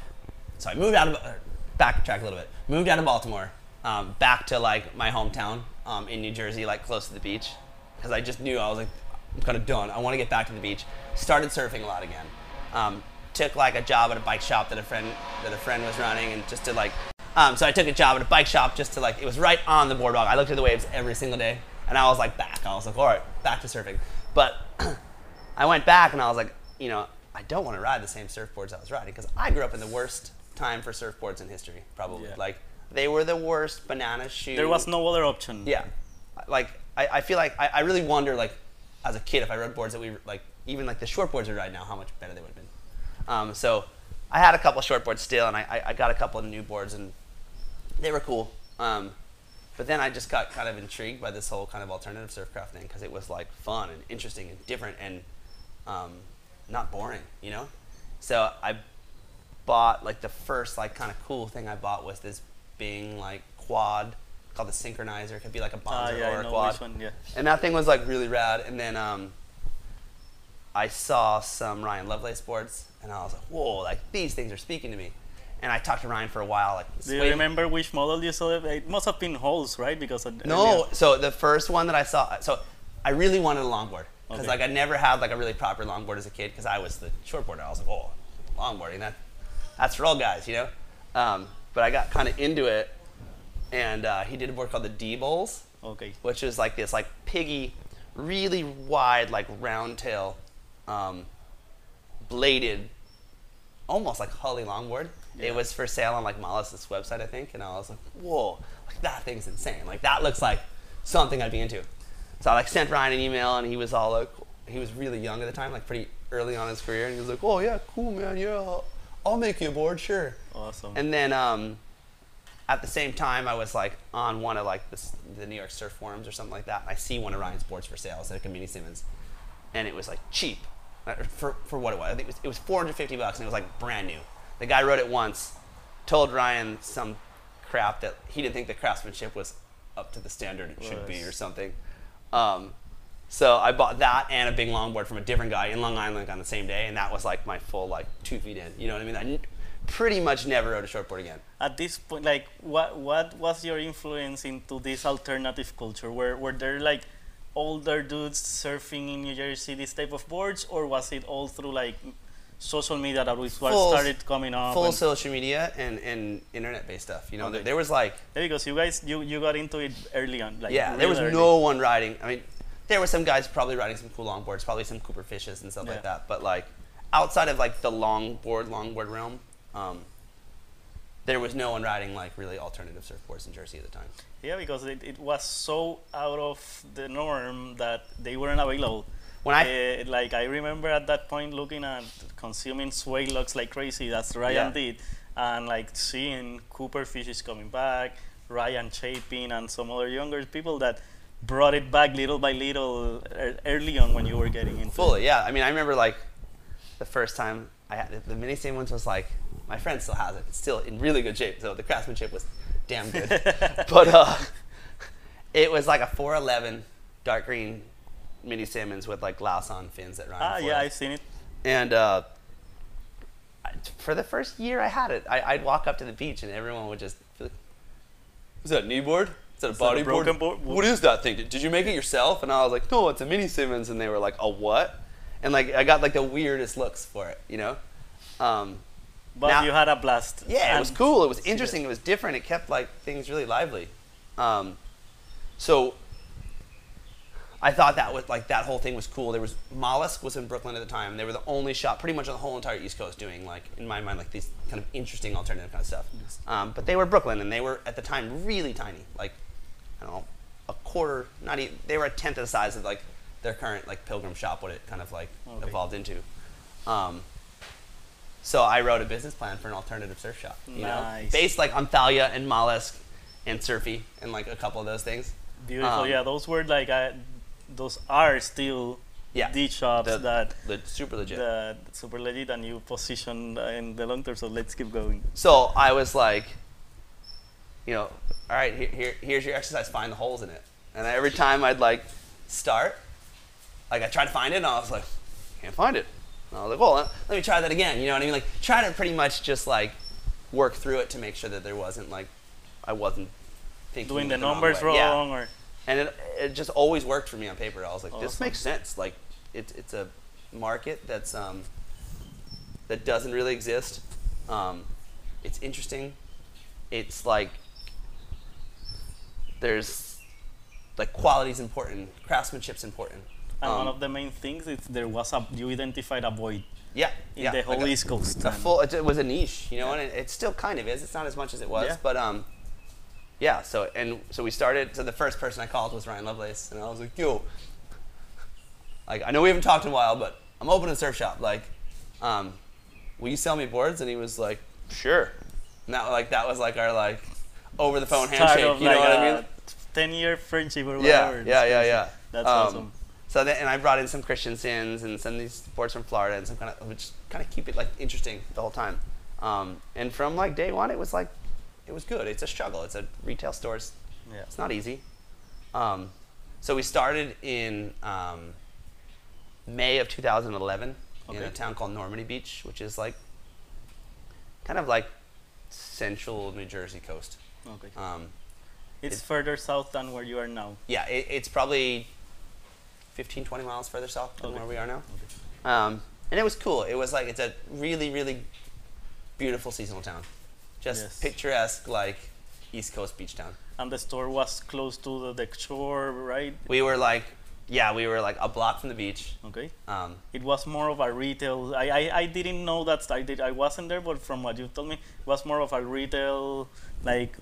so i moved out of uh, backtrack a little bit moved out of baltimore um, back to like my hometown um, in new jersey like close to the beach because i just knew i was like i'm kind of done i want to get back to the beach started surfing a lot again um, took like a job at a bike shop that a friend that a friend was running and just to like um, so i took a job at a bike shop just to like it was right on the boardwalk i looked at the waves every single day and i was like back i was like all right back to surfing but I went back and I was like, you know, I don't want to ride the same surfboards I was riding because I grew up in the worst time for surfboards in history, probably. Yeah. Like they were the worst banana shoe. There was no other option. Yeah, like I, I feel like I, I really wonder like as a kid if I rode boards that we like even like the short boards we ride now how much better they would have been. Um, so I had a couple short boards still and I, I, I got a couple of new boards and they were cool. Um, but then I just got kind of intrigued by this whole kind of alternative surfcraft thing because it was like fun and interesting and different and um, not boring, you know. So I bought like the first like kind of cool thing I bought was this Bing like quad called the Synchronizer. It could be like a Ah, Bonzer yeah, or a quad. one. Yeah. And that thing was like really rad. And then um, I saw some Ryan Lovelace boards, and I was like, whoa, like these things are speaking to me. And I talked to Ryan for a while. Like, Do you remember which model you saw? It must have been holes, right? Because of- No, so the first one that I saw, so I really wanted a longboard because Okay. like I never had like a really proper longboard as a kid because I was the shortboarder. I was like, oh, longboarding that that's for all guys, you know. Um, but I got kind of into it, and uh, he did a board called the V Bowls, Okay. which is like this like piggy, really wide like round tail, um, bladed, almost like Holly longboard. Yeah. It was for sale on like Mollusk's website, I think, and I was like, whoa, like that thing's insane. Like that looks like something I'd be into. So I like sent Ryan an email, and he was all like, he was really young at the time, like pretty early on in his career, and he was like, oh yeah, cool man, yeah, I'll, I'll make you a board, sure. Awesome. And then um, at the same time, I was like on one of like this, the New York Surf Forums or something like that. And I see one of Ryan's boards for sale. It's at Community Simmons, and it was like cheap uh, for, for what it was. I think it was, it was 450 bucks, and it was like brand new. The guy rode it once, told Ryan some crap that he didn't think the craftsmanship was up to the standard it should be or something. Um, so I bought that and a big longboard from a different guy in Long Island on the same day, and that was like my full like two feet in. You know what I mean? I pretty much never rode a shortboard again. At this point, like, what what was your influence into this alternative culture? Were were there like older dudes surfing in New Jersey this type of boards, or was it all through like social media that was Full- started coming up? Full social media and, and internet based stuff. You know, Okay. there, there was like Yeah, because you guys you, you got into it early on. Like yeah, there was really no one riding. I mean, there were some guys probably riding some cool longboards, probably some Cooper fishes and stuff Yeah. like that. But like outside of like the longboard longboard realm, um, there was no one riding like really alternative surfboards in Jersey at the time. Yeah, because it, it was so out of the norm that they weren't available. When I Uh, like I remember at that point looking at consuming Swaylocks like crazy. That's Ryan Yeah. did, and like seeing Cooper fishes coming back, Ryan Chapin, and some other younger people that brought it back little by little ear- early on when you were getting into. it. fully, yeah. I mean, I remember like the first time I had the mini Simmons was like my friend still has it. It's still in really good shape. So the craftsmanship was damn good. but uh, it was like a 411 dark green mini Simmons with like glass on fins that run. Ah, yeah, I've seen it. And uh, I- for the first year I had it, I, I'd walk up to the beach and everyone would just be like, Is that a kneeboard? Is that a Is that a bodyboard? broken board? What is that thing? Did, did you make it yourself? And I was like, No, it's a mini Simmons. And they were like, A what? And like I got like the weirdest looks for it, you know? Um, But Now- you had a blast. yeah, it was cool. It was interesting. that. It was different. It kept like things really lively. Um, so I thought that was like that whole thing was cool. There was Mollusk was in Brooklyn at the time. They were the only shop, pretty much on the whole entire East Coast, doing like in my mind like these kind of interesting alternative kind of stuff. Um, but they were Brooklyn, and they were at the time really tiny, like I don't know, a quarter, not even. They were a tenth of the size of like their current like Pilgrim shop, what it kind of like Okay. evolved into. Um, so I wrote a business plan for an alternative surf shop. You know, based like on Thalia and Mollusk and Surfy and like a couple of those things. Beautiful. Um, yeah, those were like, uh, those are still Yeah, the shops the- that The super legit. that super legit and you position in the long term. So let's keep going. So I was like, you know, all right, here, here, here's your exercise. Find the holes in it. And every time I'd like start, like I tried to find it, and I was like, can't find it. And I was like, well, let- me try that again. You know what I mean? Like try to pretty much just like work through it to make sure that there wasn't like I wasn't thinking Doing the wrong numbers. Yeah. wrong or and it, it just always worked for me on paper. I was like, this makes sense. Like, it, it's a market that's um, that doesn't really exist. Um, it's interesting. It's like there's like quality's important, craftsmanship's important. And Um, one of the main things is there was a you identified a void yeah, in yeah, the whole like East Coast. a full it, was a niche you know and it, it still kind of is it's not as much as it was Yeah. but um yeah so and so we started so the first person i called was ryan lovelace and i was like yo like i know we haven't talked in a while but i'm opening a surf shop like um will you sell me boards and he was like sure and that like that was like our like over the phone start handshake of you know like what i mean 10 year friendship or yeah, whatever. yeah, yeah, yeah. That's Um, awesome. So then, and I brought in some Christensons and some of these boards from Florida and some kind of, which kind of keep it like interesting the whole time. Um, and from like day one, it was like, it was good. It's a struggle. It's a retail stores. Yeah. It's not easy. Um, so we started in um, May of 2011 in a town called Normandy Beach, which is like kind of like central New Jersey coast. Okay. Um, It's it- further south than where you are now. yeah, it, it's probably 15, 20 miles further south than Okay. where we are now. Um, and it was cool. It was like, it's a really, really beautiful seasonal town. Just Yes. picturesque, like East Coast beach town. And the store was close to the, the shore, right? We were like, yeah, we were like a block from the beach. Okay. Um, It was more of a retail. I, I, I didn't know that I did. I wasn't there, but from what you told me, it was more of a retail, like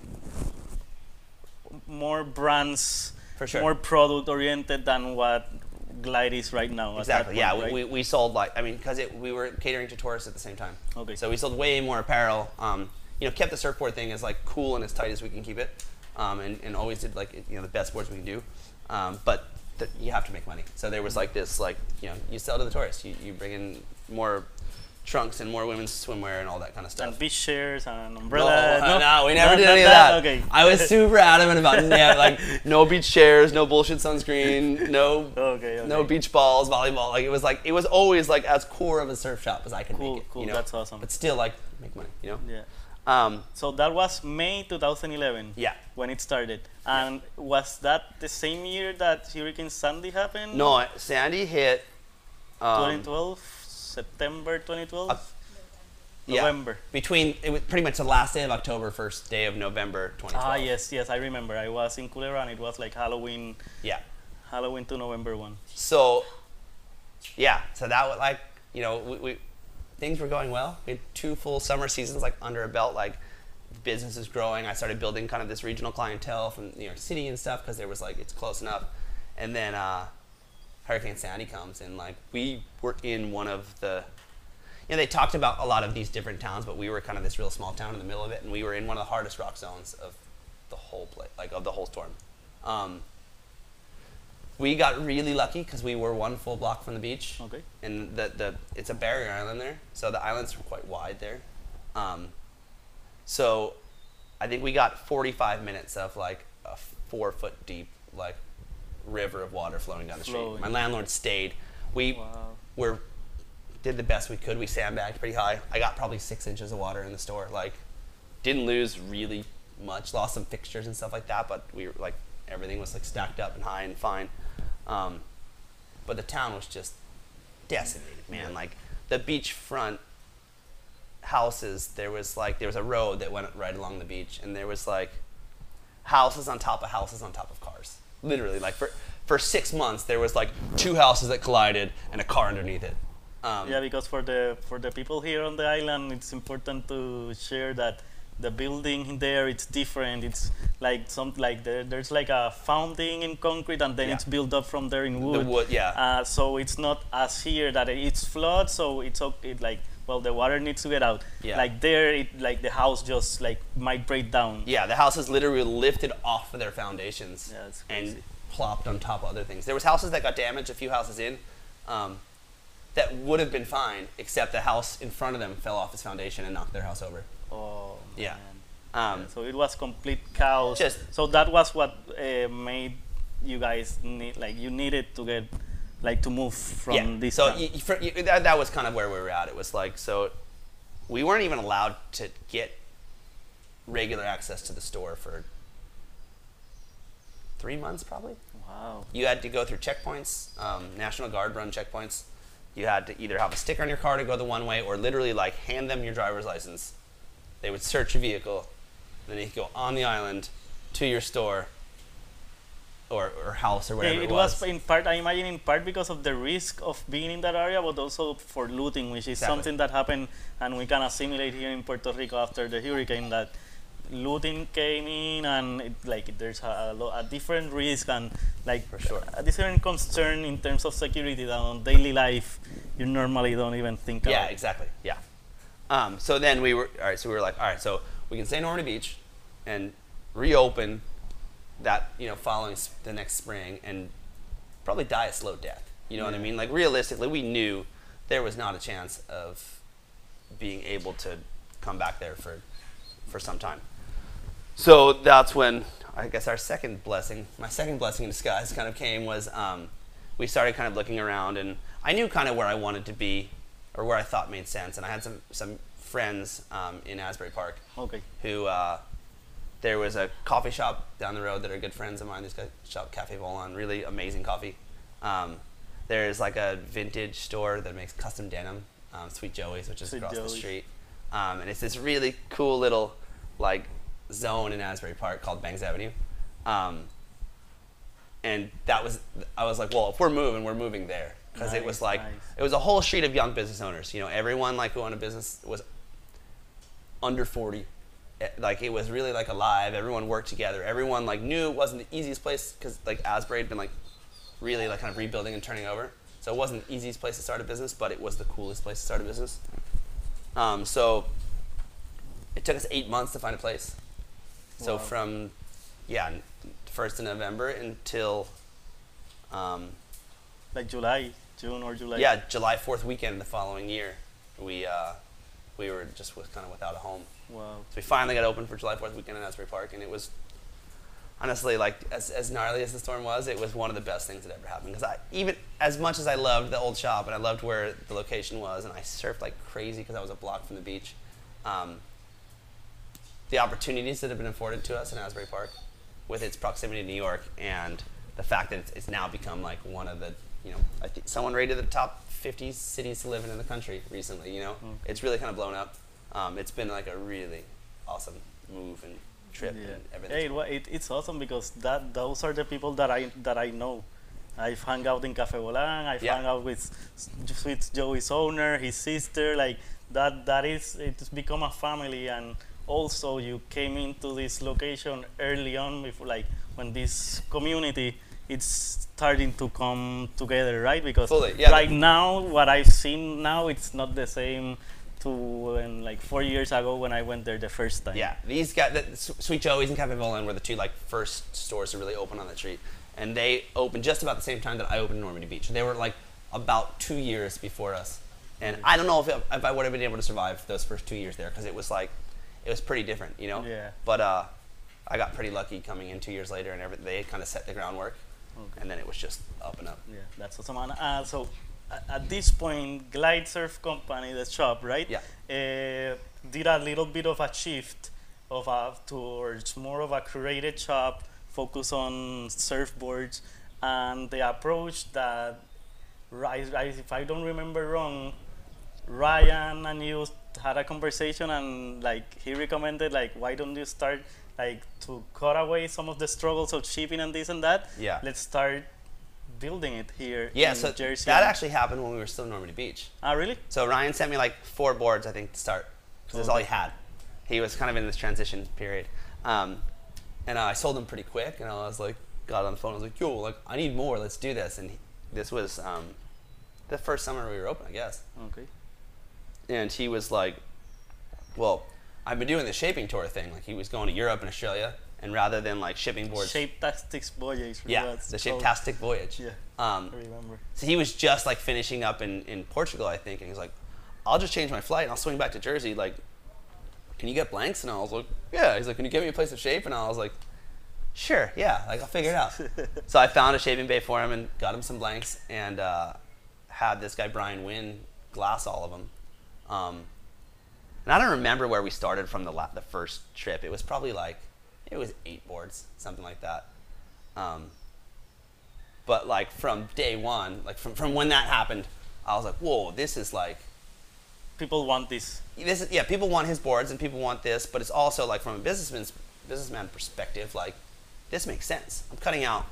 more brands, For sure. more product oriented than what Glide is right now. exactly. Yeah, point, we, right? we, we sold like, I mean, because we were catering to tourists at the same time. Okay. So we sold way more apparel. Um, you know, kept the surfboard thing as like cool and as tight as we can keep it, um, and, and always did like you know the best boards we can do. Um, but th- you have to make money. So there was like this like you know you sell to the tourists. You, you bring in more trunks and more women's swimwear and all that kind of stuff. and beach chairs and umbrellas. no, umbrella. no, we never No, did any of that. Okay. I was super adamant about yeah, like no beach chairs, no bullshit sunscreen, no Okay, okay. no beach balls, volleyball. Like it was like it was always like as core of a surf shop as I could Cool, make it. cool, You know? that's awesome. But still like make money. You know. Yeah. Um, So that was May 2011. yeah. When it started, and was that the same year that Hurricane Sandy happened? No, Sandy hit. Um, 2012, September 2012, Uh, yeah, November. Between it was pretty much the last day of October, first day of November 2012. Ah, yes, yes, I remember. I was in Culebra and it was like Halloween, Yeah. Halloween to November one. So, yeah. So that was like you know we, we things were going well. We had two full summer seasons like under a belt. Like business is growing. I started building kind of this regional clientele from New York City and stuff because there was like it's close enough. And then uh, Hurricane Sandy comes and like we were in one of the you know, they talked about a lot of these different towns, but we were kind of this real small town in the middle of it, and we were in one of the hardest rock zones of the whole place, like of the whole storm. Um, we got really lucky because we were one full block from the beach, Okay. and the, the it's a barrier island there, so the islands are quite wide there. Um, so I think we got 45 minutes of like a four foot deep like river of water flowing down the street. Flowing. My landlord stayed. We Wow. were did the best we could. We sandbagged pretty high. I got probably six inches of water in the store. Like, didn't lose really much. Lost some fixtures and stuff like that, but we were like everything was like stacked up and high and fine. Um, but the town was just decimated, man. Like the beachfront houses, there was like there was a road that went right along the beach, and there was like houses on top of houses on top of cars. Literally, like for for six months, there was like two houses that collided and a car underneath it. Um, Yeah, because for the for the people here on the island, it's important to share that the building there it's different. It's like some like there, there's like a founding in concrete, and then Yeah. it's built up from there in wood. The wood, yeah. Uh, so it's not as here that it's flood, so it's okay. It like well, the water needs to get out. Yeah. Like there, it like the house just like might break down. Yeah, the houses literally lifted off of their foundations Yeah, and plopped on top of other things. There was houses that got damaged, a few houses in, um, that would have been fine, except the house in front of them fell off its foundation and knocked their house over. Oh Yeah. Um, So it was complete chaos. Just- so that was what uh, made you guys need like you needed to get like to move from yeah. this. so town. y- y- for, y- that, that was kind of where we were at. It was like so, we weren't even allowed to get regular access to the store for three months, probably. wow. You had to go through checkpoints, um, National Guard run checkpoints. You had to either have a sticker on your car to go the one way, or literally like hand them your driver's license. They would search your vehicle, then you could go on the island to your store or, or house or whatever it, it, was. in part, I imagine, in part because of the risk of being in that area, but also for looting, which is Exactly. something that happened, and we can assimilate here in Puerto Rico after the hurricane. That looting came in, and it, like there's a, a, lo- a different risk and like For sure. a different concern in terms of security that on daily life you normally don't even think Yeah, about. exactly. Yeah. Um, so then we were all right. So we were like, all right, so we can stay in Normandy Beach and reopen that you know following the next spring and probably die a slow death. You know what I mean? Like realistically, we knew there was not a chance of being able to come back there for for some time. So that's when I guess our second blessing, my second blessing in disguise, kind of came was um, we started kind of looking around, and I knew kind of where I wanted to be, or where I thought made sense, and I had some some friends um, in Asbury Park Okay. who uh, there was a coffee shop down the road that are good friends of mine. This guy shop Cafe Volan, really amazing coffee. Um, there's like a vintage store that makes custom denim, um, Sweet Joey's, which is Sweet across the street, um, and it's this really cool little like zone in Asbury Park called Bangs Avenue. Um, and that was I was like, well, if we're moving, we're moving there because it was like nice. it was a whole street of young business owners. You know, everyone like who owned a business was under 40 Eh, like it was really like alive. Everyone worked together. Everyone like knew it wasn't the easiest place because like asbury had been like really like kind of rebuilding and turning over. So it wasn't the easiest place to start a business but it was the coolest place to start a business. Um, so it took us eight months to find a place. So Wow. from yeah first of november until um, Like July, June or July. yeah july 4th weekend the following year we uh, we were just with, kind of without a home Wow. So we finally got open for July 4th weekend in Asbury Park, and it was honestly like as, as gnarly as the storm was, it was one of the best things that ever happened. Because I even as much as I loved the old shop and I loved where the location was, and I surfed like crazy because I was a block from the beach. Um, the opportunities that have been afforded to us in Asbury Park, with its proximity to New York, and the fact that it's, it's now become like one of the you know I think someone rated the top 50 cities to live in in the country recently. You know, Mm. it's really kind of blown up. Um, it's been like a really awesome move and trip and everything. Hey, it, it, it's awesome because that those are the people that I that I know. I've hung out in Cafe Volan. I've Yeah. hung out with with Joey's owner, his sister. Like that. That is. It's become a family. And also, you came into this location early on, before like when this community it's starting to come together, right? Because Fully, yeah. right now, what I've seen now, it's not the same to when like four years ago when I went there the first time. Yeah, these guys, the, Sweet Joey's and Cafe Volan were the two like first stores to really open on the street, and they opened just about the same time that I opened Normandy Beach. They were like about two years before us, and I don't know if, if I would have been able to survive those first two years there because it was like it was pretty different, you know. Yeah. But uh, I got pretty lucky coming in two years later, and every, they kind of set the groundwork. Okay. and then it was just up and up. Yeah, that's awesome. And, uh, so at this point, Glide Surf Company, the shop, right? Yeah. Uh, did a little bit of a shift of a, towards more of a curated shop, focus on surfboards, and the approach that, if I don't remember wrong, Ryan and you had a conversation and like he recommended like why don't you start like to cut away some of the struggles of shipping and this and that Yeah. let's start building it here Yeah, in so Jersey that actually happened when we were still in Normandy Beach. ah really So Ryan sent me like four boards, I think, to start. 'cause that's all he had. He was kind of in this transition period. Um, and uh, I sold them pretty quick, and I was like, got on the phone, I was like, yo, like, I need more, let's do this. And he, this was um, the first summer we were open, I guess. okay And he was like, well, I've been doing the shaping tour thing. Like, he was going to Europe and Australia, and rather than like shipping boards. shape voyage yeah, the. Shape-tastic voyage. yeah Um, I remember so he was just like finishing up in, in Portugal, I think, and he's like, I'll just change my flight and I'll swing back to Jersey. Like, can you get blanks? And I was like, yeah. He's like, can you get me a place to shape? And I was like, sure, yeah, like I'll figure it out. so I found a shaping bay for him and got him some blanks and uh, had this guy Brian Wynn glass all of them. Um, and I don't remember where we started from the la- the first trip. It was probably like it was eight boards, something like that. Um, but like from day one, like from, from when that happened, I was like, whoa, this is like people want this. this is yeah people want his boards and people want this but it's also like from a businessman's businessman perspective like this makes sense. I'm cutting out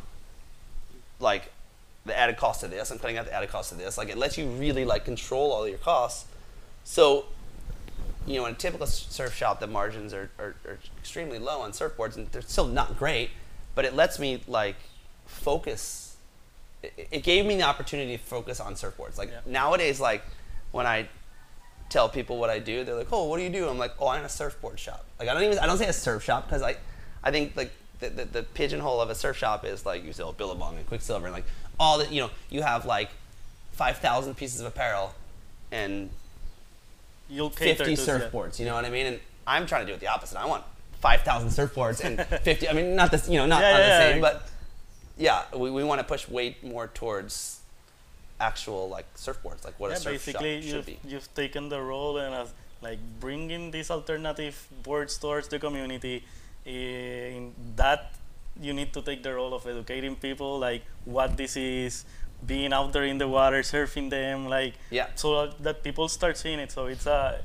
like the added cost of this. I'm cutting out the added cost of this. Like it lets you really like control all your costs. So you know in a typical surf shop the margins are, are, are extremely low on surfboards and they're still not great but it lets me like focus it, it gave me the opportunity to focus on surfboards like Yeah. nowadays like when i tell people what I do, they're like, "Oh, what do you do?" I'm like, "Oh, I'm in a surfboard shop." Like I don't even I don't say a surf shop because I, I think like the, the, the pigeonhole of a surf shop is like you sell Billabong and Quiksilver and like all that you know you have like five thousand pieces of apparel and you'll cater 50 to surfboards. You know what I mean? And I'm trying to do it the opposite. I want five thousand surfboards and fifty. I mean, not this you know not, Yeah, not yeah, the same, yeah. but yeah, we, we want to push way more towards actual like surfboards, like what yeah, a surf basically shop should you've, be. you've taken the role and as like bringing these alternative boards towards the community eh, in that you need to take the role of educating people like what this is being out there in the water surfing them like Yeah. so that people start seeing it so it's a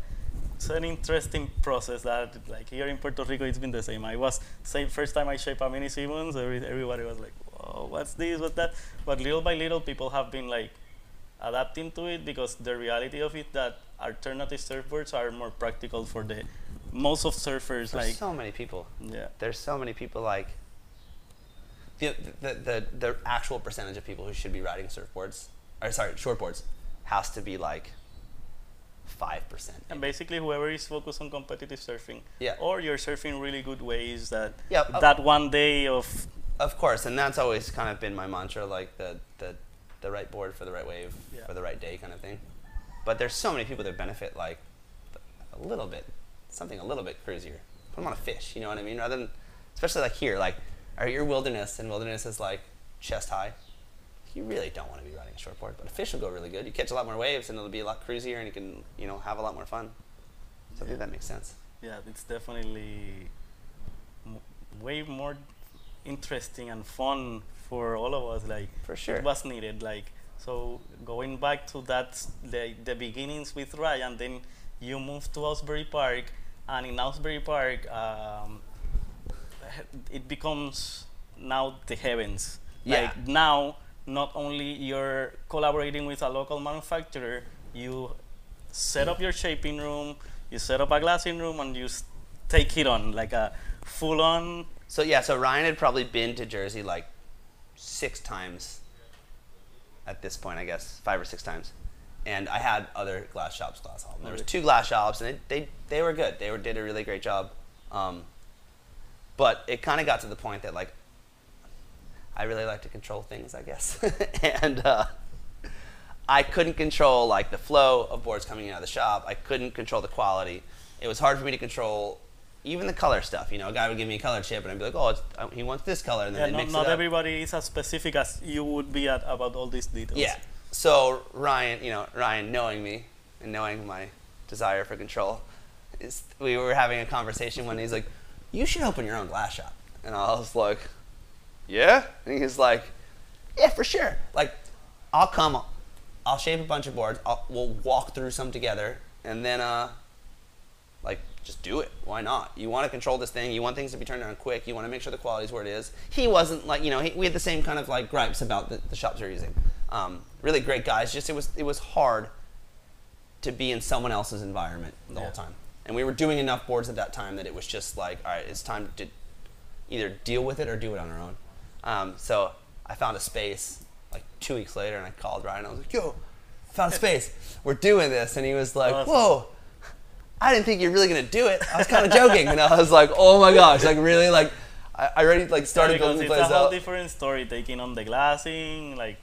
it's an interesting process that like here in Puerto Rico it's been the same I was same first time I shaped a mini Simmons every, everybody was like whoa what's this what's that but little by little people have been like adapting to it because the reality of it that alternative surfboards are more practical for the most of surfers like so many people. yeah there's so many people like the, the, the, the actual percentage of people who should be riding surfboards or sorry shortboards has to be like 5% and basically whoever is focused on competitive surfing Yeah. or you're surfing really good ways that Yeah, uh, that one day of of course and that's always kind of been my mantra like the, the, the right board for the right wave Yeah. for the right day kind of thing but there's so many people that benefit like a little bit something a little bit cruisier put them on a fish you know what i mean rather than especially like here like are your wilderness and wilderness is like chest high. You really don't want to be riding a shortboard but a fish will go really good. You catch a lot more waves and it'll be a lot cruisier and you can you know have a lot more fun. So i think that makes sense. Yeah it's definitely m- way more interesting and fun for all of us like For sure. it was needed like so going back to that the, the beginnings with Ryan then you moved to Asbury Park and in Asbury Park um, it becomes now the heavens Yeah. like now not only you're collaborating with a local manufacturer you set up your shaping room you set up a glassing room and you take it on like a full on So yeah, so Ryan had probably been to Jersey like six times at this point, I guess, five or six times. And I had other glass shops glass all. There was two glass shops, and they they, they were good. They were, did a really great job. Um, but it kind of got to the point that like I really like to control things, I guess, and uh, I couldn't control like the flow of boards coming out of the shop. I couldn't control the quality. It was hard for me to control even the color stuff. You know, a guy would give me a color chip, and I'd be like, oh, it's, uh, he wants this color, and then Yeah, not, mix not everybody is as specific as you would be at about all these details. Yeah. So Ryan, you know, Ryan knowing me and knowing my desire for control, is, we were having a conversation when he's like, "You should open your own glass shop," and I was like, "Yeah," and he's like, "Yeah, for sure. Like, I'll come, I'll shape a bunch of boards. I'll, we'll walk through some together, and then uh, like just do it. Why not? You want to control this thing. You want things to be turned around quick. You want to make sure the quality's where it is. He wasn't like you know he, we had the same kind of like gripes about the, the shops we are using. Um, really great guys. Just it was it was hard to be in someone else's environment the Yeah. whole time. And we were doing enough boards at that time that it was just like, all right, it's time to either deal with it or do it on our own. Um, so I found a space like two weeks later, and I called Ryan. I was like, "Yo, found a space. We're doing this." And he was like, Awesome. "Whoa." I didn't think you're really gonna do it. I was kind of joking, and I was like, "Oh my gosh!" Like really, like I, I already like started because building the it's a whole different story taking on the glassing, like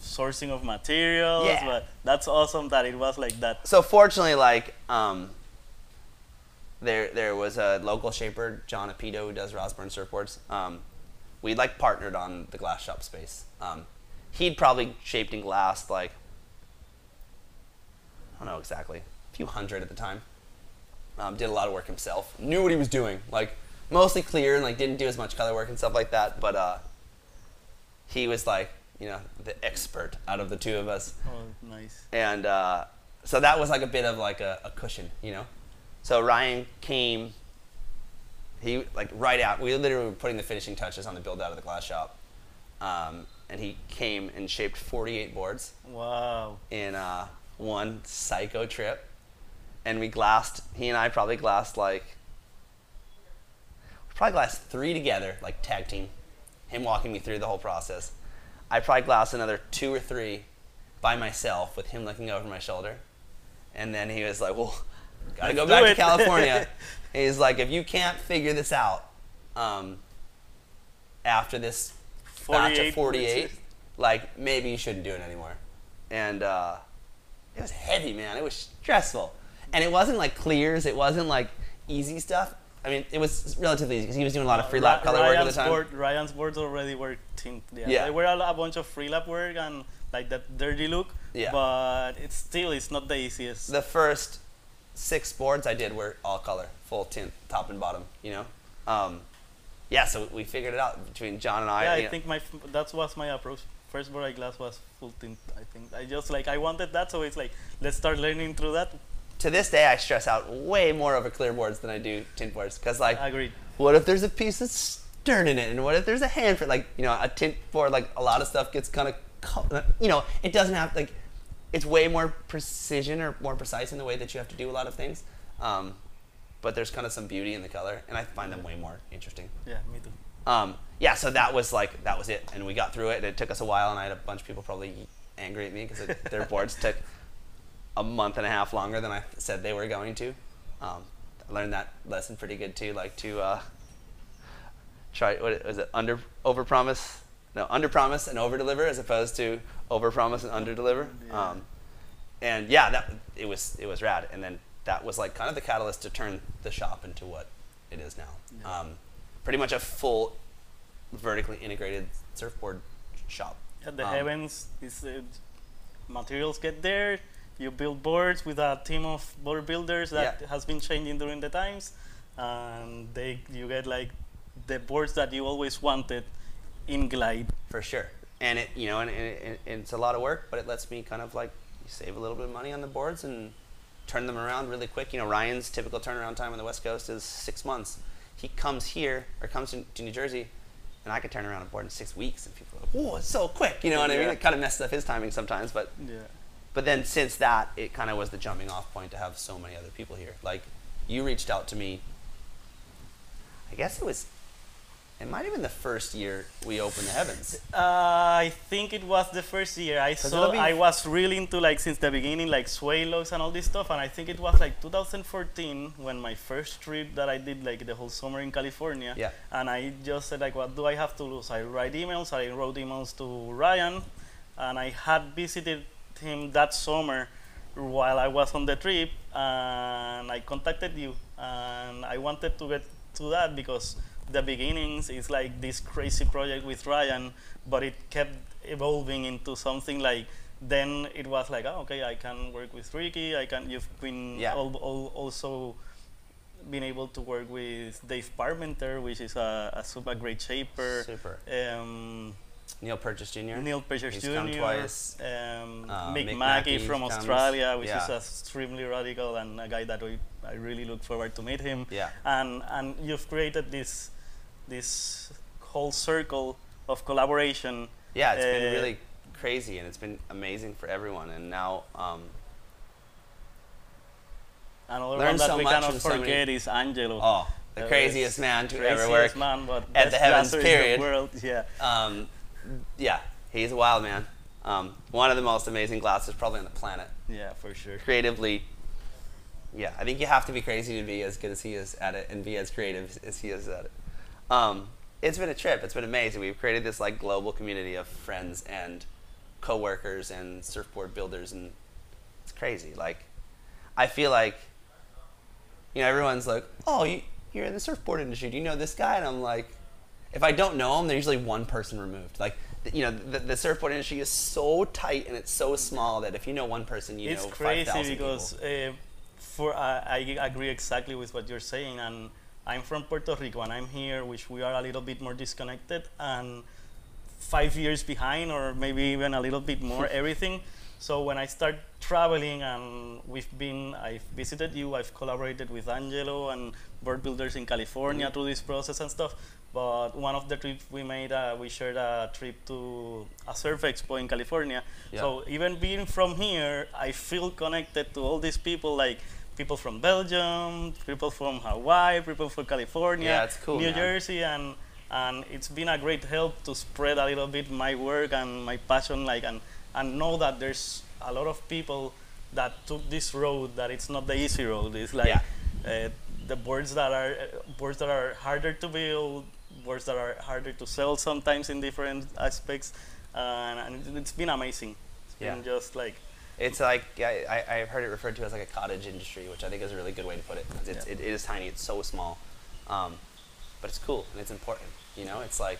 sourcing of materials. Yeah. But that's awesome that it was like that. so fortunately, like um, there there was a local shaper, John Apito, who does Rosburn surfboards. Um, we like partnered on the glass shop space. Um, he'd probably shaped in glass like I don't know exactly, a few hundred at the time. Um, did a lot of work himself. Knew what he was doing. Like mostly clear and like didn't do as much color work and stuff like that. But uh, he was like you know the expert out of the two of us Oh, nice. and uh, so that was like a bit of like a, a cushion, you know. So Ryan came. He like right out. We literally were putting the finishing touches on the build out of the glass shop, um, and he came and shaped 48 boards Wow. in uh, one psycho trip, and we glassed. He and I probably glassed like we probably glassed three together, like tag team. Him walking me through the whole process. I probably glassed another two or three by myself with him looking over my shoulder, and then he was like, "Well, gotta go back to it." California." He's like, "If you can't figure this out um, after this batch of 48 48, like maybe you shouldn't do it anymore. And uh, it was heavy, man. It was stressful. And it wasn't like clears, it wasn't like easy stuff. I mean, it was relatively easy because he was doing a lot of free lap Ra- color work at the Ryan's time. Board, Ryan's boards already were tint. Yeah. Yeah. They were a, a bunch of free lap work and like that dirty look. Yeah. But it's still it's not the easiest. The first six boards I did were all color, full tint, top and bottom, you know? Um, yeah, so we figured it out between John and I. yeah, I know. think my f- that was my approach. First board I glass was full tint. I think I just like I wanted that, so it's like let's start learning through that. to this day, I stress out way more over clear boards than I do tint boards. Because, like, Agreed. what if there's a piece of stern in it? And what if there's a hand for, like, you know, a tint board, like, a lot of stuff gets kind of, you know, it doesn't have, like, it's way more precision or more precise in the way that you have to do a lot of things. Um, but there's kind of some beauty in the color, and I find them way more interesting. Yeah, me too. Um, yeah, so that was like that was it, and we got through it. And it took us a while, and I had a bunch of people probably angry at me because their boards took a month and a half longer than I said they were going to. Um, I learned that lesson pretty good too, like to uh, try what was it under over promise, no under promise and over deliver as opposed to over promise and under deliver. Yeah. Um, and yeah, that it was it was rad, and then that was like kind of the catalyst to turn the shop into what it is now. Yeah. Um, pretty much a full vertically integrated surfboard shop. At the Um, heavens, is uh, materials get there. You build boards with a team of board builders that Yeah. has been changing during the times, and they you get like the boards that you always wanted in Glide. for sure. And it, you know, and, and, and it's a lot of work, but it lets me kind of like save a little bit of money on the boards and turn them around really quick. You know, Ryan's typical turnaround time on the West Coast is six months. He comes here or comes to, to New Jersey, and I could turn around a board in six weeks, and people are like, "Whoa, it's so quick!" You know what I mean? It kind of messes up his timing sometimes, but Yeah. but then since that, it kind of was the jumping off point to have so many other people here. Like, you reached out to me. I guess it was. It might have been the first year we opened the heavens. Uh, I think it was the first year I saw. I was really into like since the beginning, like Swaylocks and all this stuff. And I think it was like 2014 when my first trip that I did, like the whole summer in California. Yeah. And I just said like, what do I have to lose? I write emails. I wrote emails to Ryan, and I had visited him that summer while I was on the trip, and I contacted you. And I wanted to get to that because the beginnings is like this crazy project with Ryan, but it kept evolving into something like. Then it was like, oh, okay, I can work with Ricky. I can. You've been Yeah. al- al- also been able to work with Dave Parmenter, which is a, a super great shaper. Super. Um, Neil Purchase Jr. Neil Purchase He's Jr. come twice. Um, Uh, Mick Mick Mackey Mackey from. Australia, which Yeah. is extremely radical and a guy that we, I really look forward to meet him. Yeah. And and you've created this this whole circle of collaboration. Yeah, it's been Uh, really crazy and it's been amazing for everyone. And now, um, Another one that so we cannot from so is Angelo. oh, the Uh, craziest man to ever work. man, but at the Heavens in period. the world. Yeah. Um, yeah, he's a wild man. Um, one of the most amazing glasses probably on the planet. Yeah, for sure. Creatively, yeah, I think you have to be crazy to be as good as he is at it and be as creative as he is at it. Um, it's been a trip. It's been amazing. We've created this like global community of friends and coworkers and surfboard builders, and it's crazy. Like, I feel like, you know, everyone's like, "Oh, you, you're in the surfboard industry. Do you know this guy?" And I'm like, if I don't know him, they're usually one person removed. Like, you know, the, the surfboard industry is so tight and it's so small that if you know one person, you it's know crazy 5,000 because people. uh, for uh, I agree exactly with what you're saying, and I'm from Puerto Rico, and I'm here, which we are a little bit more disconnected and five years behind, or maybe even a little bit more everything. So when I start traveling, and we've been, I've visited you, I've collaborated with Angelo and bird builders in California Mm-hmm. through this process and stuff. But one of the trips we made, uh, we shared a trip to a surf expo in California. Yeah. So even being from here, I feel connected to all these people, like people from Belgium, people from Hawaii, people from California, Yeah, cool, New man. Jersey, and and it's been a great help to spread a little bit my work and my passion, like and and know that there's a lot of people that took this road that it's not the easy road. It's like Yeah. uh, the boards that are uh, boards that are harder to build, boards that are harder to sell sometimes in different aspects, and, and it's been amazing. It's been just like It's like I, I, I've heard it referred to as like a cottage industry, which I think is a really good way to put it. It's, Yeah. it, it is tiny. It's so small, um, but it's cool and it's important. You know, it's like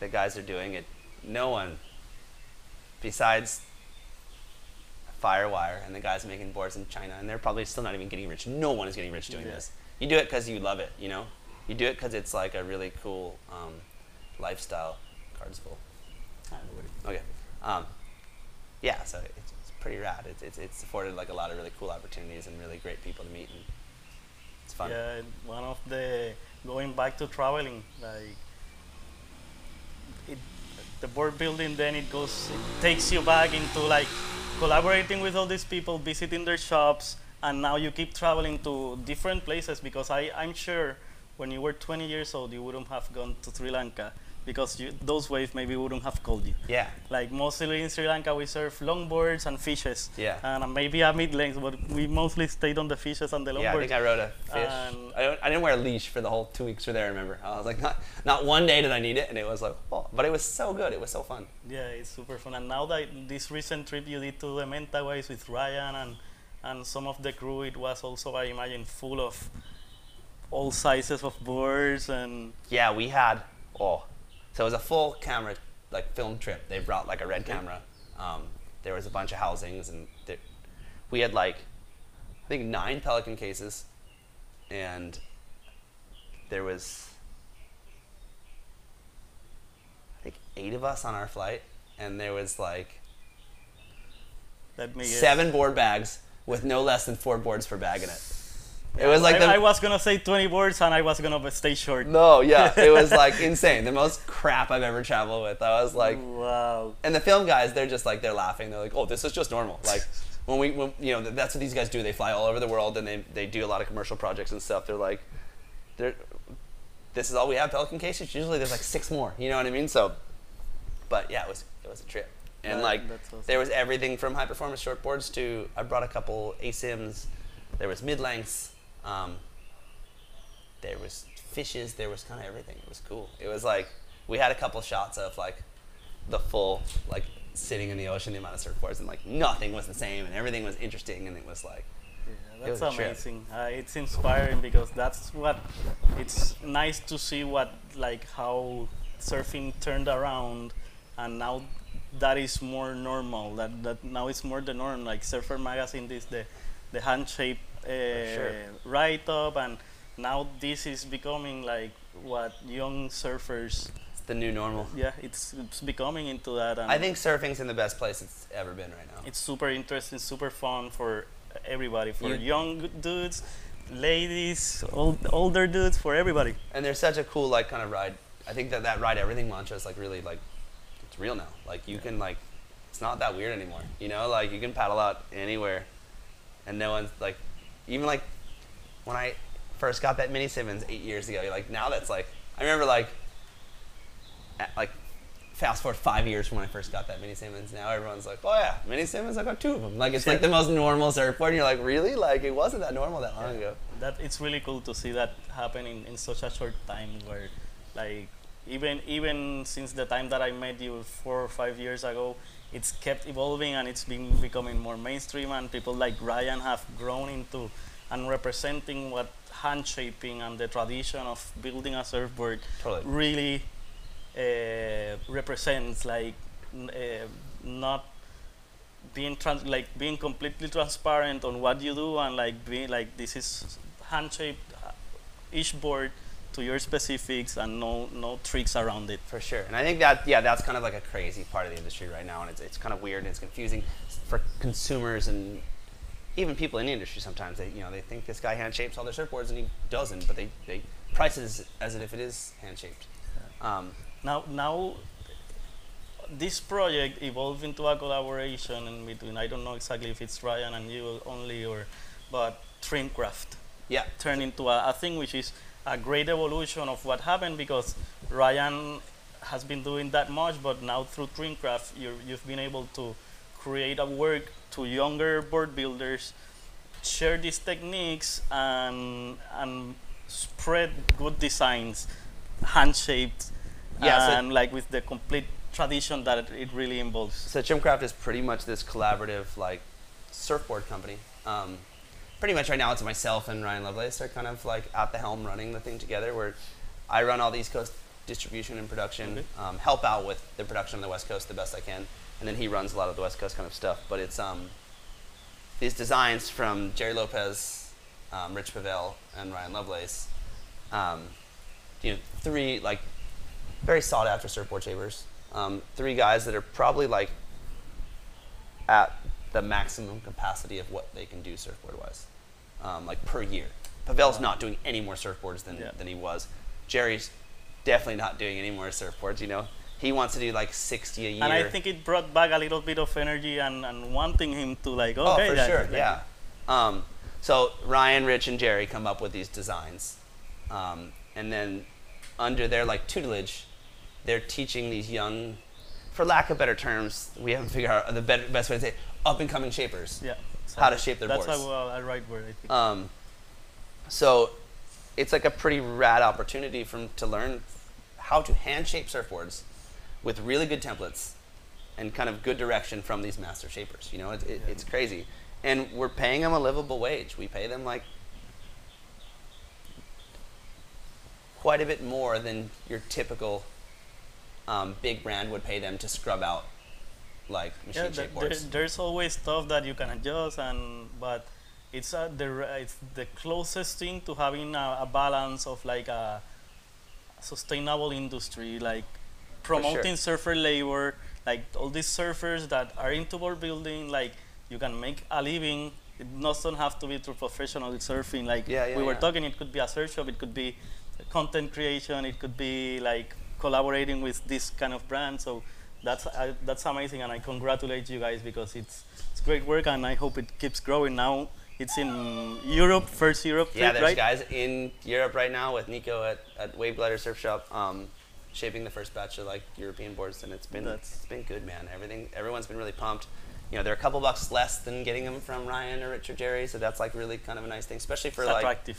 the guys are doing it. No one besides Firewire and the guys making boards in China, and they're probably still not even getting rich. No one is getting rich doing Yeah. this. You do it because you love it. You know, you do it because it's like a really cool um, lifestyle. Cards full. Okay. Um, yeah, so it's, it's pretty rad. It's, it's, it's afforded like a lot of really cool opportunities and really great people to meet, and it's fun. Yeah, one of the going back to traveling, like it, the board building, then it goes, it takes you back into like collaborating with all these people, visiting their shops, and now you keep traveling to different places because I, I'm sure when you were 20 years old, you wouldn't have gone to Sri Lanka because you, those waves maybe wouldn't have called you. Yeah. Like mostly in Sri Lanka, we surf longboards and fishes. Yeah. And uh, maybe a mid length, but we mostly stayed on the fishes and the longboards. Yeah, I think I rode a fish. I, don't, I didn't wear a leash for the whole two weeks we were there. I remember. I was like, not not one day did I need it, and it was like, oh, but it was so good. It was so fun. Yeah, it's super fun. And now that this recent trip you did to the Mentawais with Ryan and and some of the crew, it was also, I imagine, full of all sizes of boards and Yeah, we had oh, so it was a full camera like film trip. They brought like a red camera. Um, there was a bunch of housings, and there, we had like I think nine Pelican cases, and there was I think eight of us on our flight, and there was like let me guess. seven board bags with no less than four boards per bag in it. It was like I, the, I was gonna say 20 words and I was gonna stay short. no, yeah, it was like insane. The most crap I've ever traveled with. I was like, wow. and the film guys, they're just like they're laughing. They're like, "Oh, this is just normal." Like when we, when, you know, that's what these guys do. They fly all over the world and they they do a lot of commercial projects and stuff. They're like, they're, this is all we have Pelican cases. Usually there's like six more. You know what I mean? So, but yeah, it was it was a trip. And That- like awesome. there was everything from high performance shortboards to I brought a couple ASIMs. There was mid lengths. Um, there was fishes. There was kind of everything. It was cool. It was like we had a couple shots of like the full like sitting in the ocean, the amount of surfboards, and like nothing was the same, and everything was interesting, and it was like Yeah, that's was a trip. amazing. Uh, it's inspiring because that's what it's nice to see what like how surfing turned around, and now that is more normal. That that now it's more the norm. Like Surfer Magazine is the the handshake uh, Uh, sure. write up, and now this is becoming like what young surfers. It's the new normal. Yeah, it's it's becoming into that. And I think surfing's in the best place it's ever been right now. it's super interesting, super fun for everybody, for You- young dudes, ladies, old, older dudes, for everybody. and there's such a cool like kind of ride. I think that that ride everything mantra is like really like it's real now. Like you can like it's not that weird anymore. You know, like you can paddle out anywhere, and no one's like even like when I first got that mini Simmons eight years ago. Like now that's like I remember like at, like fast forward five years from when I first got that mini Simmons. Now everyone's like, oh yeah, mini Simmons. I got two of them. Like it's like the most normal surfboard. And you're like, really? Like it wasn't that normal that long ago. That it's really cool to see that happen in, in such a short time. Where, like, even even since the time that I met you four or five years ago, it's kept evolving and it's been becoming more mainstream. And people like Ryan have grown into and representing what hand shaping and the tradition of building a surfboard Totally. really uh, represents like uh, not being trans- like being completely transparent on what you do and like being like this is hand shaped uh, each board to your specifics and no no tricks around it For sure. And I think that, yeah, that's kind of like a crazy part of the industry right now. And it's, it's kind of weird and it's confusing for consumers and even people in the industry sometimes. They, you know, they think this guy hand shapes all their surfboards and he doesn't, but they, they price it as, as if it is hand shaped. Um, now now this project evolved into a collaboration in between i don't know exactly if it's ryan and you only or but trimcraft yeah. turned into a, a thing which is a great evolution of what happened because Ryan has been doing that much, but now through Trimcraft, you you've been able to create a work to younger board builders, share these techniques, and and spread good designs, hand shaped, Yeah, so- and like with the complete tradition that it, it really involves. So Trimcraft is pretty much this collaborative like surfboard company. Um, pretty much right now it's myself and Ryan Lovelace are kind of like at the helm running the thing together where I run all the East Coast distribution and production, um, help out with the production on the West Coast the best I can, and then he runs a lot of the West Coast kind of stuff. But it's um, these designs from Gerry Lopez, um, Rich Pavel, and Ryan Lovelace. Um, you know, three like very sought after surfboard shapers. Um, three guys that are probably like at the maximum capacity of what they can do surfboard wise, um, like per year. Pavel's not doing any more surfboards than, Yeah. than he was. Gerry's definitely not doing any more surfboards. You know, he wants to do like 60 a year. And I think it brought back a little bit of energy and, and wanting him to like Oh, okay for that- sure, like- yeah. Um, so Ryan, Rich, and Jerry come up with these designs, um, and then under their like tutelage, they're teaching these young, for lack of better terms, we haven't figured out the better, best way to say, it, up and coming shapers. yeah how to shape their that's boards. a, well, a right word I think. Um, so it's like a pretty rad opportunity from to learn how to hand shape surfboards with really good templates and kind of good direction from these master shapers. You know, it, it, it's crazy, and we're paying them a livable wage. We pay them like quite a bit more than your typical um, big brand would pay them to scrub out like machine yeah, shape there, boards. there's always stuff that you can adjust and but it's uh, the it's the closest thing to having a, a balance of like a sustainable industry like promoting surfer labor like all these surfers that are into board building like you can make a living. It doesn't have to be through professional surfing. Like Yeah, yeah, we were talking it could be a surf shop it could be content creation it could be like collaborating with this kind of brand. So that's uh, that's amazing and i congratulate you guys because it's it's great work and i hope it keeps growing now it's in europe first europe Yeah, trip, there's right guys in Europe right now with Nico at, at Wave Glider Surf Shop, um, shaping the first batch of like European boards, and it's been That's- it's been good, man. Everything everyone's been really pumped. You know, they're a couple bucks less than getting them from Ryan or Richard Gerry, so that's like really kind of a nice thing, especially for like attractive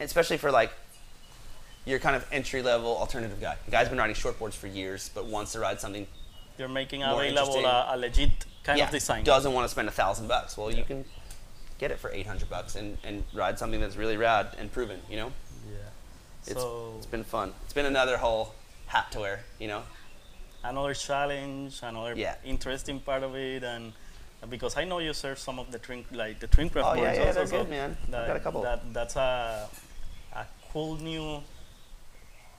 especially for like your kind of entry level alternative guy. The guy's been riding shortboards for years, but wants to ride something you're making available a, a legit kind yeah, of design doesn't want to spend a thousand bucks. Well, you can get it for 800 bucks and, and ride something that's really rad and proven, you know? Yeah. It's, so it's been fun. It's been another whole hat to wear, you know? another challenge, another Yeah. interesting part of it, and uh, because I know you serve some of the drink like the Trimcraft Oh, yeah, boards yeah, also, they're so good, man. That, got a couple. That, that's a a cool new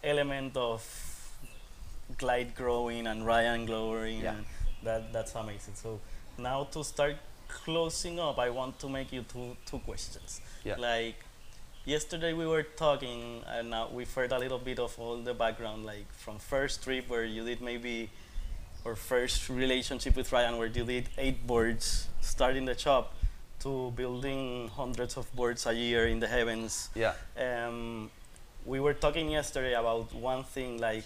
element of glide growing and Ryan glowing. Yeah. And that that's amazing. So now to start closing up, I want to make you two two questions. Yeah. Like yesterday we were talking and now we've heard a little bit of all the background like from first trip where you did maybe or first relationship with Ryan where you did eight boards starting the shop to building hundreds of boards a year in the heavens Yeah. um, we were talking yesterday about one thing like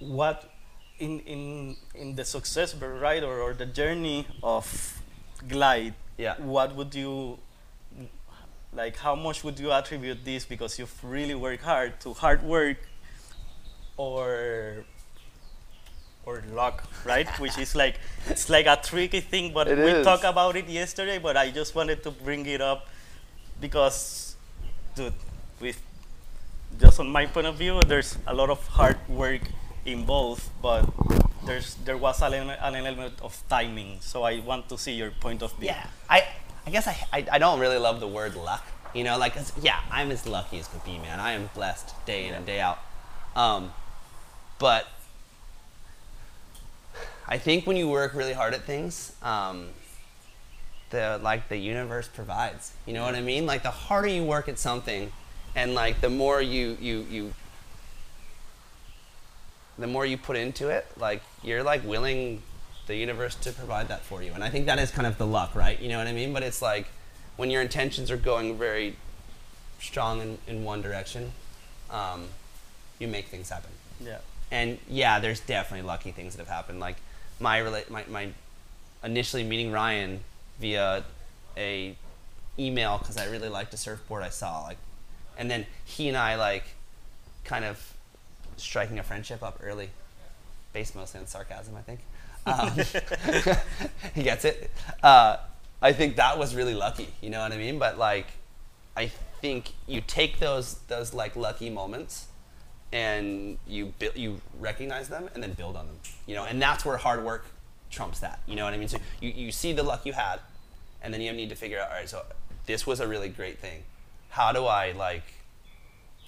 what in in in the success right or, or the journey of glide Yeah. what would you like how much would you attribute this because you've really worked hard to hard work or or luck right which is like it's like a tricky thing but It we is. talked about it yesterday but i just wanted to bring it up because dude with just on my point of view there's a lot of hard work in both but there's there was an element, an element of timing so i want to see your point of view Yeah, I, I guess I, I, I don't really love the word luck. You know, like yeah, I'm as lucky as could be, man. I am blessed day in and day out. Um, but I think when you work really hard at things, um, the like the universe provides. You know what I mean? Like the harder you work at something, and like the more you you you the more you put into it, like you're like willing the universe to provide that for you. And I think that is kind of the luck, right? You know what I mean? But it's like when your intentions are going very strong in, in one direction, um, you make things happen. yeah And yeah, there's definitely lucky things that have happened. Like my rela- my, my initially meeting Ryan via a email because I really liked a surfboard I saw like, and then he and I like kind of striking a friendship up early, based mostly on sarcasm, I think. Um, he gets it. Uh, I think that was really lucky. You know what I mean? But like, I think you take those those like lucky moments and you build, you recognize them and then build on them. You know, and that's where hard work trumps that. You know what I mean? So you, you see the luck you had, and then you need to figure out, all right, so this was a really great thing. How do I like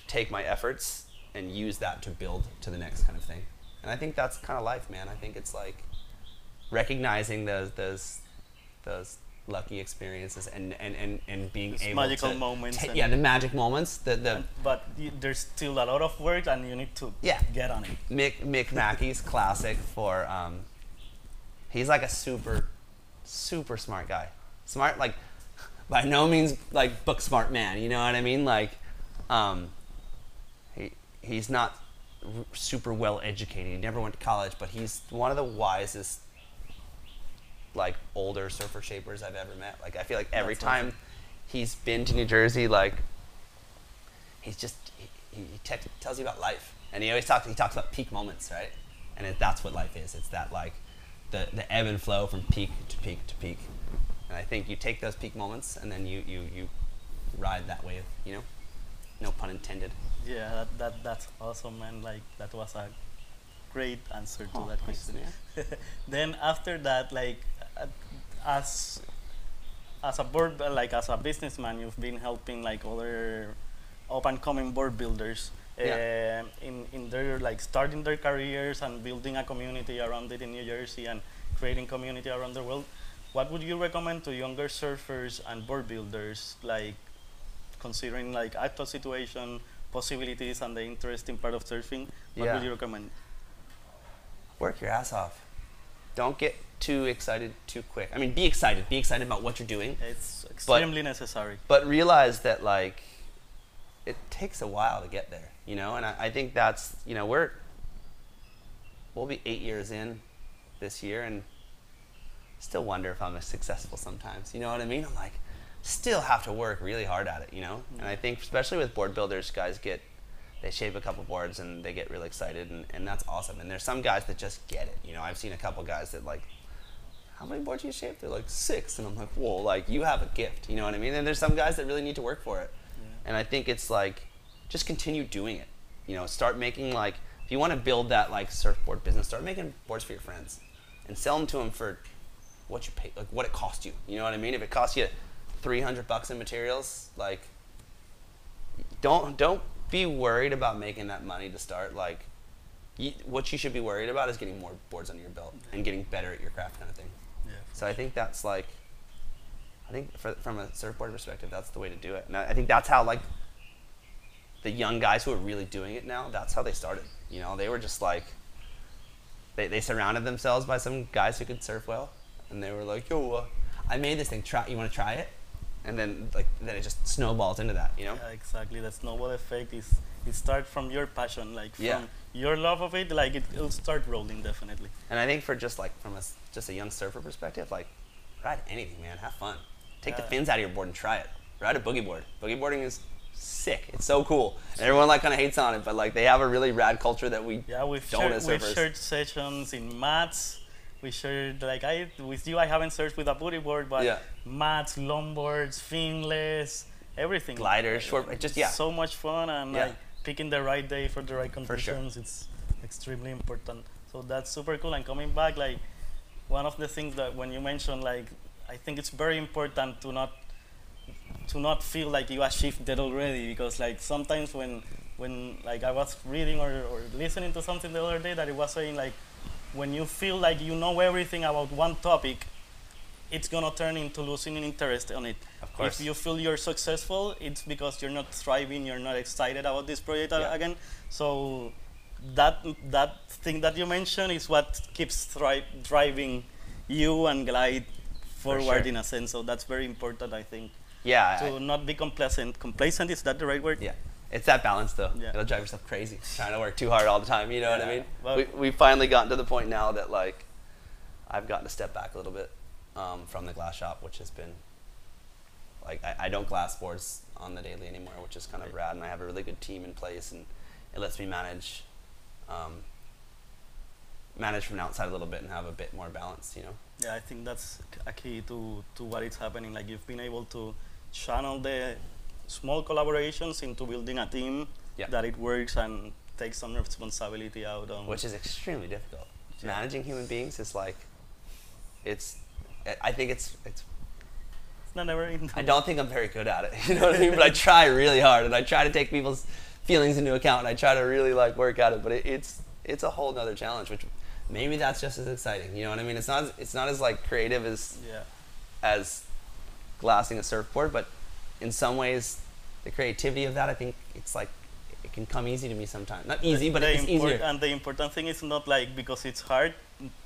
take my efforts and use that to build to the next kind of thing? And I think that's kind of life, man. I think it's like recognizing those those those lucky experiences and and, and, and being Those able magical to moments ta- yeah, the magic moments. The the but y- there's still a lot of work and you need to Yeah. get on it Mick Mick Mackey's classic for um, he's like a super super smart guy. Smart like by no means like book smart man, you know what I mean? Like um, he's not r- super well educated. He never went to college, but he's one of the wisest like older surfer shapers I've ever met. Like I feel like every That's time awesome. he's been to New Jersey like he's just he, he te- tells you about life, and he always talks. He talks about peak moments, right? And it, that's what life is. It's that like the the ebb and flow from peak to peak to peak. And I think you take those peak moments, and then you you you ride that wave. You know, no pun intended. Yeah that, that that's awesome man like that was a great answer to Oh, that question man. then after that like uh, as as a board like as a businessman you've been helping like other up and coming board builders Yeah. um, in in their like starting their careers and building a community around it in New Jersey and creating community around the world what would you recommend to younger surfers and board builders like considering like actual situation possibilities and the interesting part of surfing what Yeah. would you recommend Work your ass off. Don't get too excited too quick. I mean, be excited. Be excited about what you're doing. it's extremely necessary but realize that like it takes a while to get there you know and I, I think that's you know we're we'll be eight years in this year and still wonder if i'm as successful sometimes you know what i mean i'm like still have to work really hard at it you know? And i think especially with board builders guys get they shape a couple boards and they get really excited and, and that's awesome. And there's some guys that just get it you know? I've seen a couple guys that like how many boards you shape? They're like six, and I'm like, whoa, like you have a gift, you know what I mean? And there's some guys that really need to work for it, and I think it's like, just continue doing it, you know, start making like, if you want to build that like surfboard business, start making boards for your friends, and sell them to them for what you pay, like what it cost you, you know what I mean? If it costs you 300 bucks in materials, like, don't don't be worried about making that money to start, like. You, what you should be worried about is getting more boards under your belt and getting better at your craft kind of thing. Yeah. So I think that's like, I think for, from a surfboard perspective, that's the way to do it. And I, I think that's how like the young guys who are really doing it now, that's how they started. You know, they were just like, they, they surrounded themselves by some guys who could surf well, and they were like, yo, uh, I made this thing. Try, you want to try it? And then like then it just snowballs into that. You know? Yeah, exactly. The snowball effect is it starts from your passion, like from Yeah. your love of it. Like it, it'll start rolling definitely. And I think for just like from a just a young surfer perspective, like ride anything, man. Have fun. Take the fins out of your board and try it. Ride a boogie board. Boogie boarding is sick. It's so cool. And everyone like kind of hates on it, but like they have a really rad culture that we Yeah, we've don't shared, as we've shared sessions in mats. We shared like I with you. I haven't surfed with a boogie board, but Yeah. mats, longboards, finless, everything. Gliders, short- just- yeah. So much fun and Yeah. like picking the right day for the right For sure. conditions. It's extremely important. So that's super cool. And coming back, like one of the things that when you mentioned, like I think it's very important to not to not feel like you achieved that already because like sometimes when when like I was reading or, or listening to something the other day that it was saying like when you feel like you know everything about one topic it's gonna turn into losing an interest on it Of course. if you feel you're successful it's because you're not thriving you're not excited about this project Yeah. again so that that thing that you mentioned is what keeps thri- driving you and glide forward sure. in a sense so that's very important i think yeah, I- to not be complacent. Complacent is that the right word? yeah. It's that balance though. Yeah. It'll drive yourself crazy trying to work too hard all the time. You know what I mean? Well- we we finally gotten to the point now that like I've gotten to step back a little bit um, from the glass shop, which has been like I, I don't glass boards on the daily anymore, which is kind of rad, and I have a really good team in place, and it lets me manage um, manage from the outside a little bit and have a bit more balance. You know? Yeah, I think that's a key to, to what is happening. Like you've been able to channel the small collaborations into building a team Yeah. that it works and take some responsibility out on. which is extremely difficult. Yeah. Managing human beings is like, it's. I think it's it's not never. I don't think I'm very good at it. You know what I mean? But I try really hard, and I try to take people's feelings into account, and I try to really like work at it. But it, it's it's a whole nother challenge, which maybe that's just as exciting. You know what I mean? It's not it's not as like creative as Yeah. as glassing a surfboard, but in some ways, the creativity of that, I think it's like it can come easy to me sometimes. Not easy, but the it's easier. And the important thing is not like because it's hard,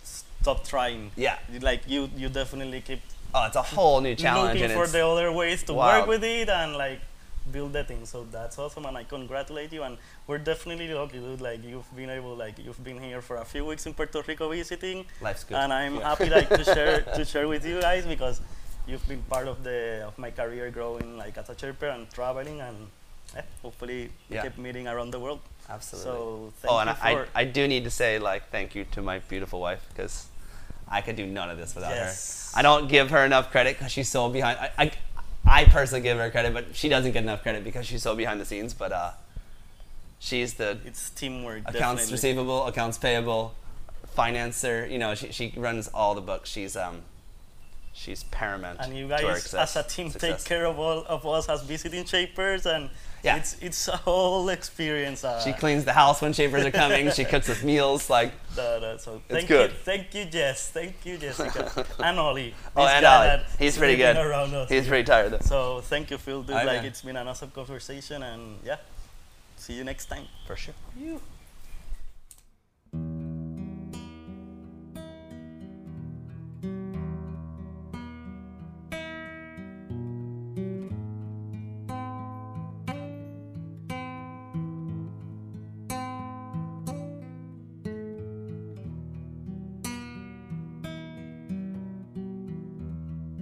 stop trying. Yeah. Like you, you definitely keep Oh, it's a whole new challenge, looking for the other ways to wild. work with it and like build that thing. So that's awesome, and I congratulate you. And we're definitely lucky, dude. Like you've been able, like you've been here for a few weeks in Puerto Rico visiting, life's good. and I'm Yeah. happy like to share to share with you guys because you've been part of the of my career growing like as a shaper and traveling and. eh, hopefully, Yeah. keep meeting around the world. Absolutely. So thank oh, and you I, for I, I do need to say like thank you to my beautiful wife because I could do none of this without Yes. her. I don't give her enough credit because she's so behind. I, I, I personally give her credit, but she doesn't get enough credit because she's so behind the scenes. But uh, she's the it's teamwork. accounts definitely. receivable, accounts payable, financer. You know, she, she runs all the books. She's um, she's paramount. and you to our guys as a team success. take care of all of us as visiting shapers and Yeah. it's it's a whole experience uh, She cleans the house when shapers are coming. she cooks us meals. Like da- da- so It's thank good. you thank you Jess thank you Jessica and Ollie oh, and guy Ollie, he's is pretty good. around us. He's pretty tired though. so thank you Phil dude Aye, like man. it's been an awesome conversation and yeah see you next time For sure. you